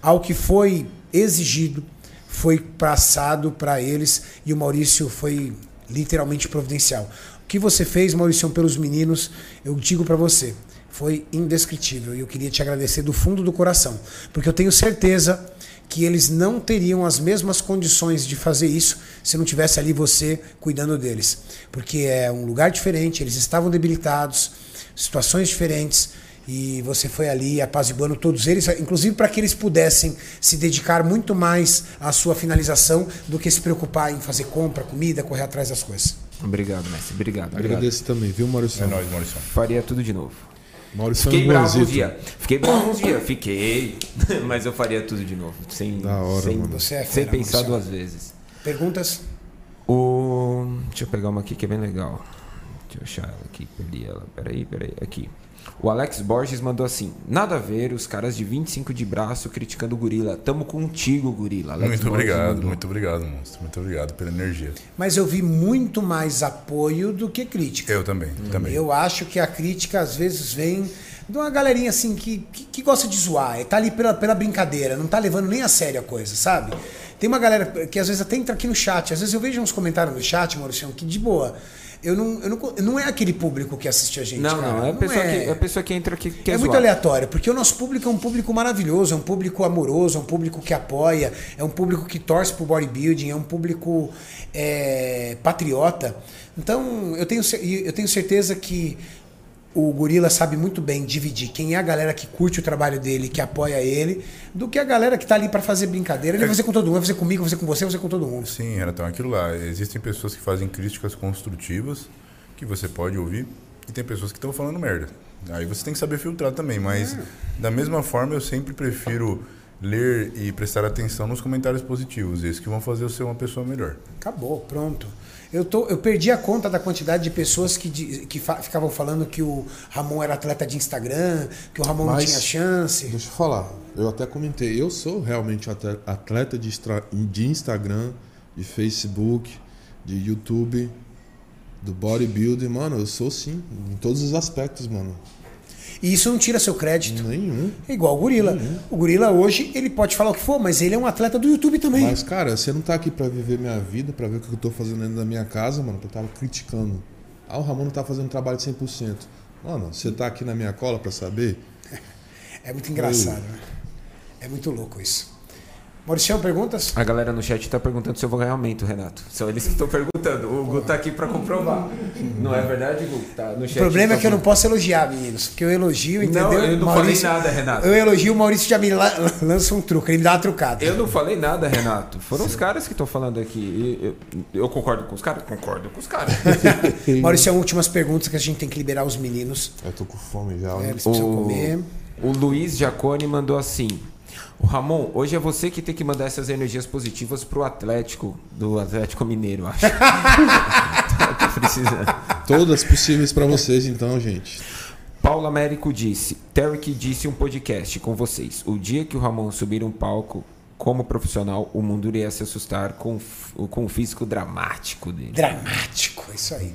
ao que foi exigido, foi passado para eles e o Maurício foi literalmente providencial. O que você fez, Maurício, pelos meninos, eu digo para você, foi indescritível e eu queria te agradecer do fundo do coração, porque eu tenho certeza que eles não teriam as mesmas condições de fazer isso se não tivesse ali você cuidando deles, porque é um lugar diferente, eles estavam debilitados, situações diferentes e você foi ali apaziguando todos eles, inclusive para que eles pudessem se dedicar muito mais à sua finalização do que se preocupar em fazer compra, comida, correr atrás das coisas. Obrigado, mestre. Obrigado. obrigado. Agradeço também, viu, Maurício? É nóis, Maurício. Faria tudo de novo. Maurício Fiquei bravo um dia. Fiquei bravo uns dias. Fiquei. Mas eu faria tudo de novo. Sem, Da hora, sem, mano. Você é sem pensar Maurício. duas vezes. Perguntas? O... Deixa eu pegar uma aqui que é bem legal. Deixa eu achar ela aqui. Perdi ela. Peraí, peraí. Aqui. O Alex Borges mandou assim: Nada a ver os caras de 25 de braço criticando o gorila. Tamo contigo, gorila. Alex Muito Borges obrigado, mandou. muito obrigado, monstro. Muito obrigado pela energia. Mas eu vi muito mais apoio do que crítica. Eu também, também. Eu acho que a crítica às vezes vem de uma galerinha assim que, que, que gosta de zoar, tá ali pela, pela brincadeira, não tá levando nem a sério a coisa, sabe? Tem uma galera que às vezes até entra aqui no chat, às vezes eu vejo uns comentários no chat, Maurício, que de boa. Eu não, eu não, não é aquele público que assiste a gente. Não, cara. não. É a pessoa, é. Que, é a pessoa que entra aqui que É muito zoar. aleatório, porque o nosso público é um público maravilhoso, é um público amoroso, é um público que apoia, é um público que torce pro bodybuilding, é um público é, patriota. Então, eu tenho, eu tenho certeza que o Gorila sabe muito bem dividir quem é a galera que curte o trabalho dele, que apoia ele, do que a galera que tá ali para fazer brincadeira. Ele vai fazer com todo mundo, vai fazer comigo, vai fazer com você, vai fazer com todo mundo. Sim, Renatão, aquilo lá. Existem pessoas que fazem críticas construtivas que você pode ouvir e tem pessoas que estão falando merda. Aí você tem que saber filtrar também, mas da mesma forma eu sempre prefiro ler e prestar atenção nos comentários positivos, esses que vão fazer ser uma pessoa melhor. Acabou, pronto. Eu, tô, eu perdi a conta da quantidade de pessoas que, di- que fa- ficavam falando que o Ramon era atleta de Instagram, que o Ramon não Mas- tinha chance. Deixa eu falar, eu até comentei, eu sou realmente atle- atleta de, de Instagram, de Facebook, de YouTube, do bodybuilding, mano, eu sou sim, em todos os aspectos, mano. E isso não tira seu crédito. Nenhum. É igual o Gorila. O Gorila hoje, ele pode falar o que for, mas ele é um atleta do YouTube também. Mas, cara, você não tá aqui pra viver minha vida, pra ver o que eu tô fazendo dentro da minha casa, mano, pra eu tava criticando. Ah, o Ramon não tá fazendo trabalho 100%. Mano, você tá aqui na minha cola pra saber? É muito engraçado, né? É muito louco isso. Mauricião, perguntas? A galera no chat tá perguntando se eu vou ganhar aumento, Renato. São eles que estão perguntando. O Gu tá aqui pra comprovar. Não é verdade, Gu? Tá no O chat. problema é tá que eu não posso elogiar, meninos. Porque eu elogio, entendeu? Não, eu não falei nada, Renato. Eu elogio, o Maurício já me la- lança um truque, ele me dá uma trucada. Eu não falei nada, Renato. Foram os caras que estão falando aqui. E Eu, eu concordo com os caras? Concordo com os caras. Maurício, últimas perguntas que a gente tem que liberar os meninos. Eu tô com fome já. É, eles precisam comer. O Luiz Giacone mandou assim. O Ramon, hoje é você que tem que mandar essas energias positivas pro Atlético, do Atlético Mineiro, acho. Tô precisando. Todas possíveis pra vocês, então, gente. Paulo Américo disse: Terry disse um podcast com vocês. O dia que o Ramon subir um palco como profissional, o mundo iria se assustar com, o- com o físico dramático dele. Dramático, é isso aí.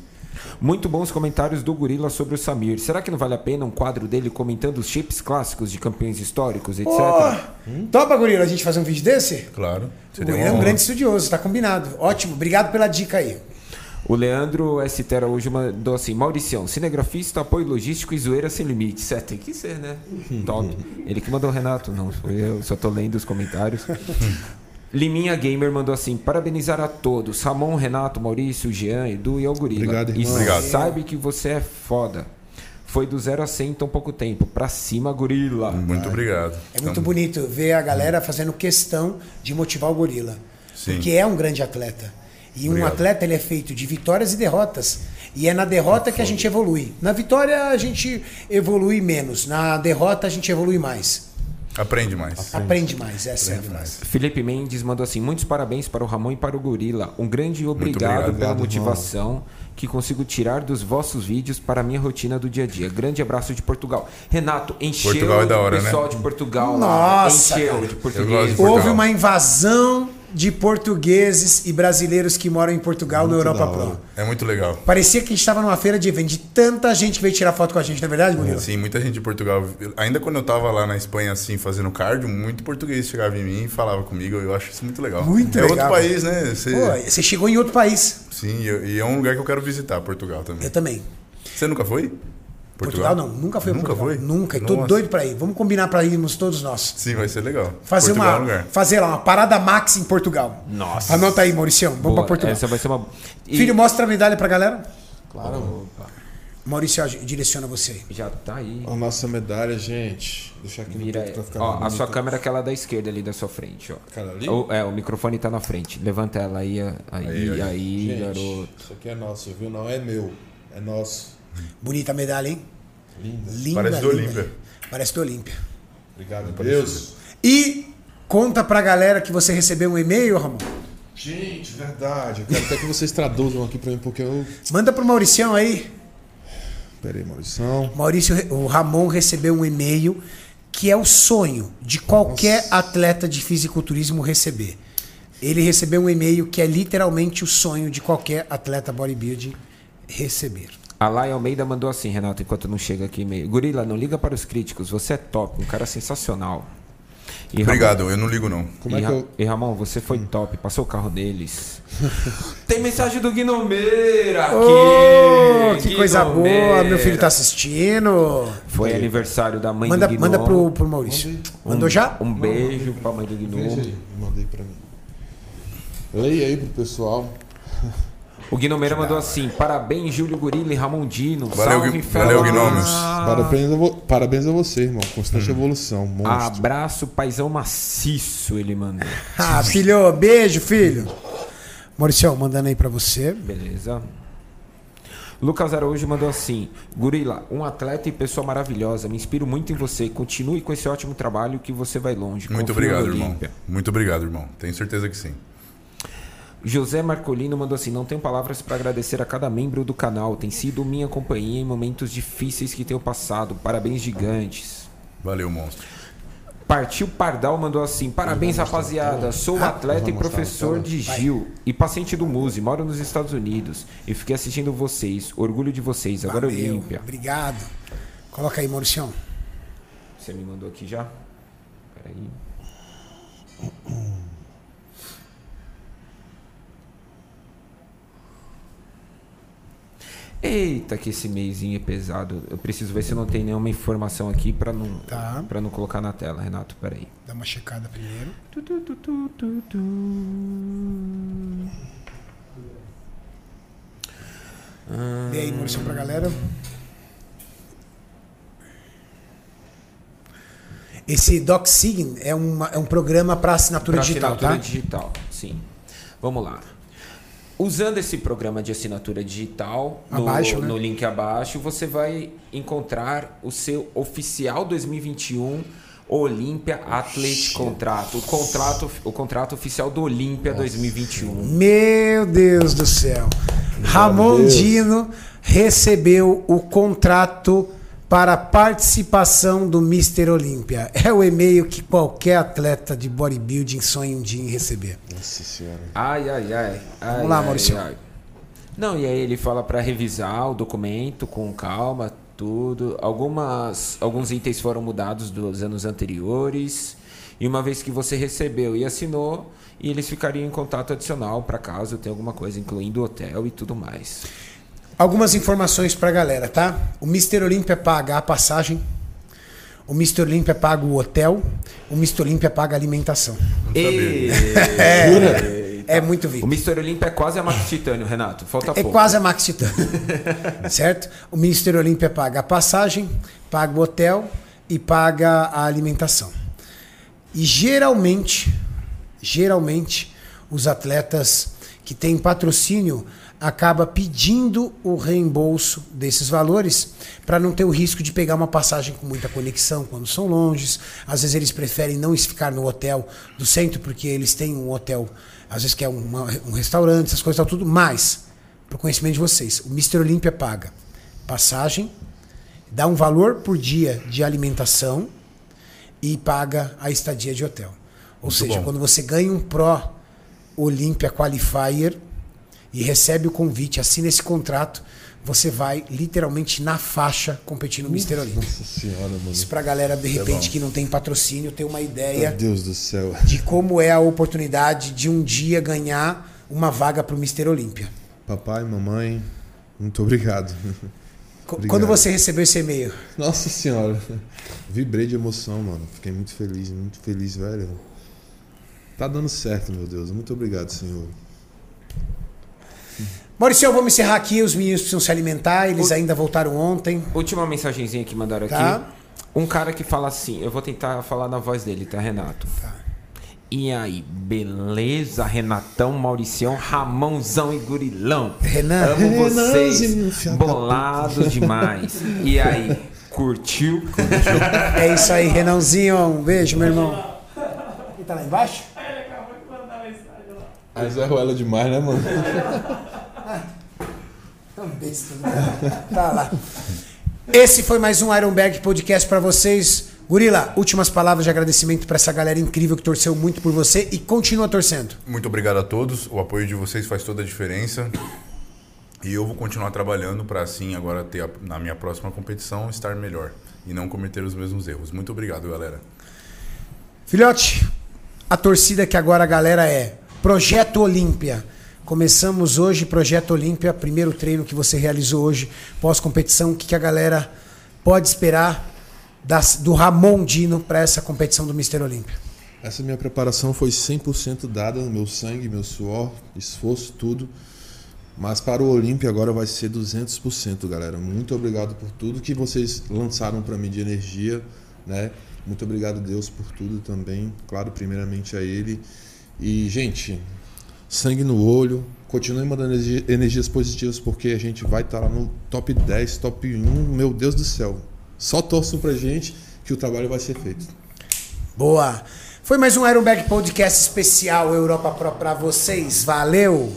Muito bons comentários do Gorila sobre o Samir. Será que não vale a pena um quadro dele comentando os chips clássicos de campeões históricos, etc? Ô, Topa, Gorila, a gente fazer um vídeo desse? Claro. O Gorila é uma um grande estudioso, tá combinado. Ótimo, obrigado pela dica aí. O Leandro S. hoje mandou assim: Mauricião, cinegrafista, apoio logístico e zoeira sem limites. É, tem que ser, né? Top. Ele que mandou o Renato, não foi eu, só tô lendo os comentários. Liminha Gamer mandou assim: parabenizar a todos. Ramon, Renato, Maurício, Jean, Edu e ao Gorila. Obrigado, e irmão. Obrigado. sabe que você é foda. Foi do zero a 100 em tão pouco tempo. Pra cima, gorila. Muito obrigado. É muito Tamo- bonito ver a galera fazendo questão de motivar o gorila. Sim. Porque é um grande atleta. E um Obrigado. atleta ele é feito de vitórias e derrotas. E é na derrota que a gente evolui. Na vitória a gente evolui menos. Na derrota a gente evolui mais. Aprende mais. Aprende mais, é frase. Felipe Mendes mandou assim: muitos parabéns para o Ramon e para o Gorila. Um grande obrigado, obrigado, pela irmão. motivação que consigo tirar dos vossos vídeos para a minha rotina do dia a dia. Grande abraço de Portugal. Renato, encheu Portugal é da hora, o pessoal né? de Portugal lá. Nossa, Encheu de português. de Portugal. Houve uma invasão de portugueses e brasileiros que moram em Portugal Muito na Europa. Pro. É muito legal. Parecia que a gente estava numa feira de evento, de tanta gente que veio tirar foto com a gente, não é verdade, Murilo? Sim, muita gente de Portugal. Ainda quando eu tava lá na Espanha, assim, fazendo cardio, muito português chegava em mim e falava comigo. Eu acho isso muito legal. Muito é legal. outro país, né? Você- Pô, você chegou em outro país. Sim, e é um lugar que eu quero visitar, Portugal também. Eu também. Você nunca foi? Portugal, não, nunca foi a Nunca Portugal. foi? Nunca, e tô Nossa. doido pra ir. Vamos combinar pra irmos todos nós. Sim, vai ser legal. Fazer Portugal é um uma, lugar. fazer lá uma parada max em Portugal. Nossa. Anota aí, Mauricião. Vamos Boa, pra Portugal. Essa vai ser uma. E- Filho, mostra a medalha pra galera. Claro. Opa, Maurício, direciona você aí. já tá aí. A nossa medalha, gente. Deixar aqui no Vira aí. pra ficar Ó, a sua câmera é aquela da esquerda ali da sua frente, ó. Aquela ali? O- é, o microfone tá na frente. Levanta ela aí, aí, aí, Aí, Gente, garoto. Isso aqui é nosso, viu? Não é meu. É nosso. Bonita a medalha, hein? Linda. Linda. Parece do linda. Olímpia. Parece do Olímpia. Obrigado, Deus. E conta pra galera que você recebeu um e-mail, Ramon. Gente, verdade. Eu quero até que vocês traduzam aqui pra mim, porque eu. Manda pro Mauricião aí. Pera aí, Maurição. Maurício, o Ramon recebeu um e-mail que é o sonho de qualquer atleta de fisiculturismo receber. Ele recebeu um e-mail que é literalmente o sonho de qualquer atleta bodybuilding receber. A Lai Almeida mandou assim, Renato, enquanto não chega aqui e-mail. Gorila, não liga para os críticos, você é top, um cara sensacional. E Obrigado, eu não ligo não. Como e, é que eu. e Ramon, você foi top, passou o carro deles. Tem mensagem do Guinomeira aqui. Ô, que coisa boa, meu filho tá assistindo. Foi aniversário da mãe Manda, do Guinom. manda pro, pro Maurício. Mandou já? Um beijo pra mãe do Veja Guinom. aí, mandei pra mim. Leia aí pro pessoal. O Guinomeira mandou assim: parabéns, Júlio Gorila e Ramondino. Valeu, Salve, valeu. Gnomos. Parabéns, a Parabéns a você, irmão. Constante evolução. Monstro. Abraço, paizão maciço, ele mandou. Ah, filho, beijo, filho. Maurício, mandando aí pra você. Beleza. Lucas Araújo mandou assim: Gorila, um atleta e pessoa maravilhosa. Me inspiro muito em você. Continue com esse ótimo trabalho que você vai longe. Muito Confio obrigado, irmão. Muito obrigado, irmão. Tenho certeza que sim. José Marcolino mandou assim: Não tenho palavras para agradecer a cada membro do canal. Tem sido minha companhia em momentos difíceis que tenho passado. Parabéns gigantes. Valeu, monstro. Partiu Pardal mandou assim: Parabéns, rapaziada. Sou atleta e professor de Gil e paciente do Muse. Moro nos Estados Unidos e fiquei assistindo vocês. Orgulho de vocês. Agora Valeu, Olímpia. Obrigado. Coloca aí, Maurício. Você me mandou aqui já? Peraí. Eita, que esse meizinho é pesado. Eu preciso ver se não tem nenhuma informação aqui pra não, Tá. pra não colocar na tela, Renato. Peraí. Dá uma checada primeiro. Tu, tu, tu, tu. Dê aí, Maurício, pra galera. Esse DocSign é, uma, é um programa para assinatura Pra digital, assinatura tá? digital, sim. Vamos lá. Usando esse programa de assinatura digital, no, Abaixo, né? no link abaixo, você vai encontrar o seu oficial 2021 Olímpia Athlete Contrato. O contrato, o contrato oficial do Olímpia 2021. Meu Deus do céu. Ramon Deus. Dino recebeu o contrato para participação do Mr. Olímpia. É o e-mail que qualquer atleta de bodybuilding sonha um dia em receber. Nossa senhora. Ai, ai, ai. ai Vamos lá, ai, Maurício. ai. Não, e aí ele fala para revisar o documento com calma, tudo. Algumas, alguns itens foram mudados dos anos anteriores. E uma vez que você recebeu e assinou, e eles ficariam em contato adicional para caso tenha alguma coisa, incluindo hotel e tudo mais. Algumas informações pra galera, tá? O Mr. Olímpia paga a passagem. O Mr. Olímpia paga o hotel. O Mr. Olímpia paga a alimentação. E... É muito VIP. O Mr. Olímpia é quase a Max Titânio, Renato. Falta É pouco. quase a Max Titã. certo? O Ministério Olímpia paga a passagem, paga o hotel e paga a alimentação. E geralmente, geralmente, os atletas que têm patrocínio acaba pedindo o reembolso desses valores para não ter o risco de pegar uma passagem com muita conexão quando são longes. Às vezes eles preferem não ficar no hotel do centro porque eles têm um hotel, às vezes que é uma- um restaurante, essas coisas tal tudo, mas para o conhecimento de vocês, o Mr. Olímpia paga passagem, dá um valor por dia de alimentação e paga a estadia de hotel. Ou Muito seja, bom. quando você ganha um Pro Olímpia Qualifier e recebe o convite, assina esse contrato, você vai literalmente na faixa competir no Mr. Olímpia. Nossa senhora, mano. Isso pra galera, de repente, bom. que não tem patrocínio, ter uma Meu ideia Deus do céu. de como é a oportunidade de um dia ganhar uma vaga pro Mr. Olímpia. Papai, mamãe, muito obrigado. Obrigado. Quando você recebeu esse e-mail? Nossa senhora. Vibrei de emoção, mano. Fiquei muito feliz, muito feliz, velho. Tá dando certo, meu Deus. Muito obrigado, Senhor. Maurício, vamos encerrar aqui. Os meninos precisam se alimentar. Eles ainda voltaram ontem. Última mensagenzinha que mandaram Tá. aqui. Um cara que fala assim, eu vou tentar falar na voz dele, tá, Renato? E aí, beleza, Renatão, Mauricião, Ramãozão e Gurilão? Renan. Amo vocês, filha da bolado demais. E aí, curtiu? É isso aí, Renãozinho. Um beijo, meu irmão. Ele tá lá embaixo? Mas erro ela demais, né, mano? Tão besta, né? Tá lá. Esse foi mais um Ironberg Podcast pra vocês. Gurila, últimas palavras de agradecimento pra essa galera incrível que torceu muito por você e continua torcendo. Muito obrigado a todos. O apoio de vocês faz toda a diferença. E eu vou continuar trabalhando para assim agora ter a- na minha próxima competição estar melhor e não cometer os mesmos erros. Muito obrigado, galera. Filhote, a torcida que agora a galera é Projeto Olímpia. Começamos hoje, Projeto Olímpia, primeiro treino que você realizou hoje, pós-competição. O que, que a galera pode esperar das- do Ramon Dino para essa competição do Mister Olímpia? Essa minha preparação foi 100% dada, meu sangue, meu suor, esforço, tudo. Mas para o Olímpia agora vai ser 200%, galera. Muito obrigado por tudo que vocês lançaram para mim de energia, né? Muito obrigado, Deus, por tudo também. Claro, primeiramente a Ele. E, gente, sangue no olho. Continue mandando energi- energias positivas porque a gente vai estar lá no top 10, top 1. Meu Deus do céu. Só torçam pra gente que o trabalho vai ser feito. Boa! Foi mais um Ironberg Podcast especial Europa Pro para vocês. Valeu!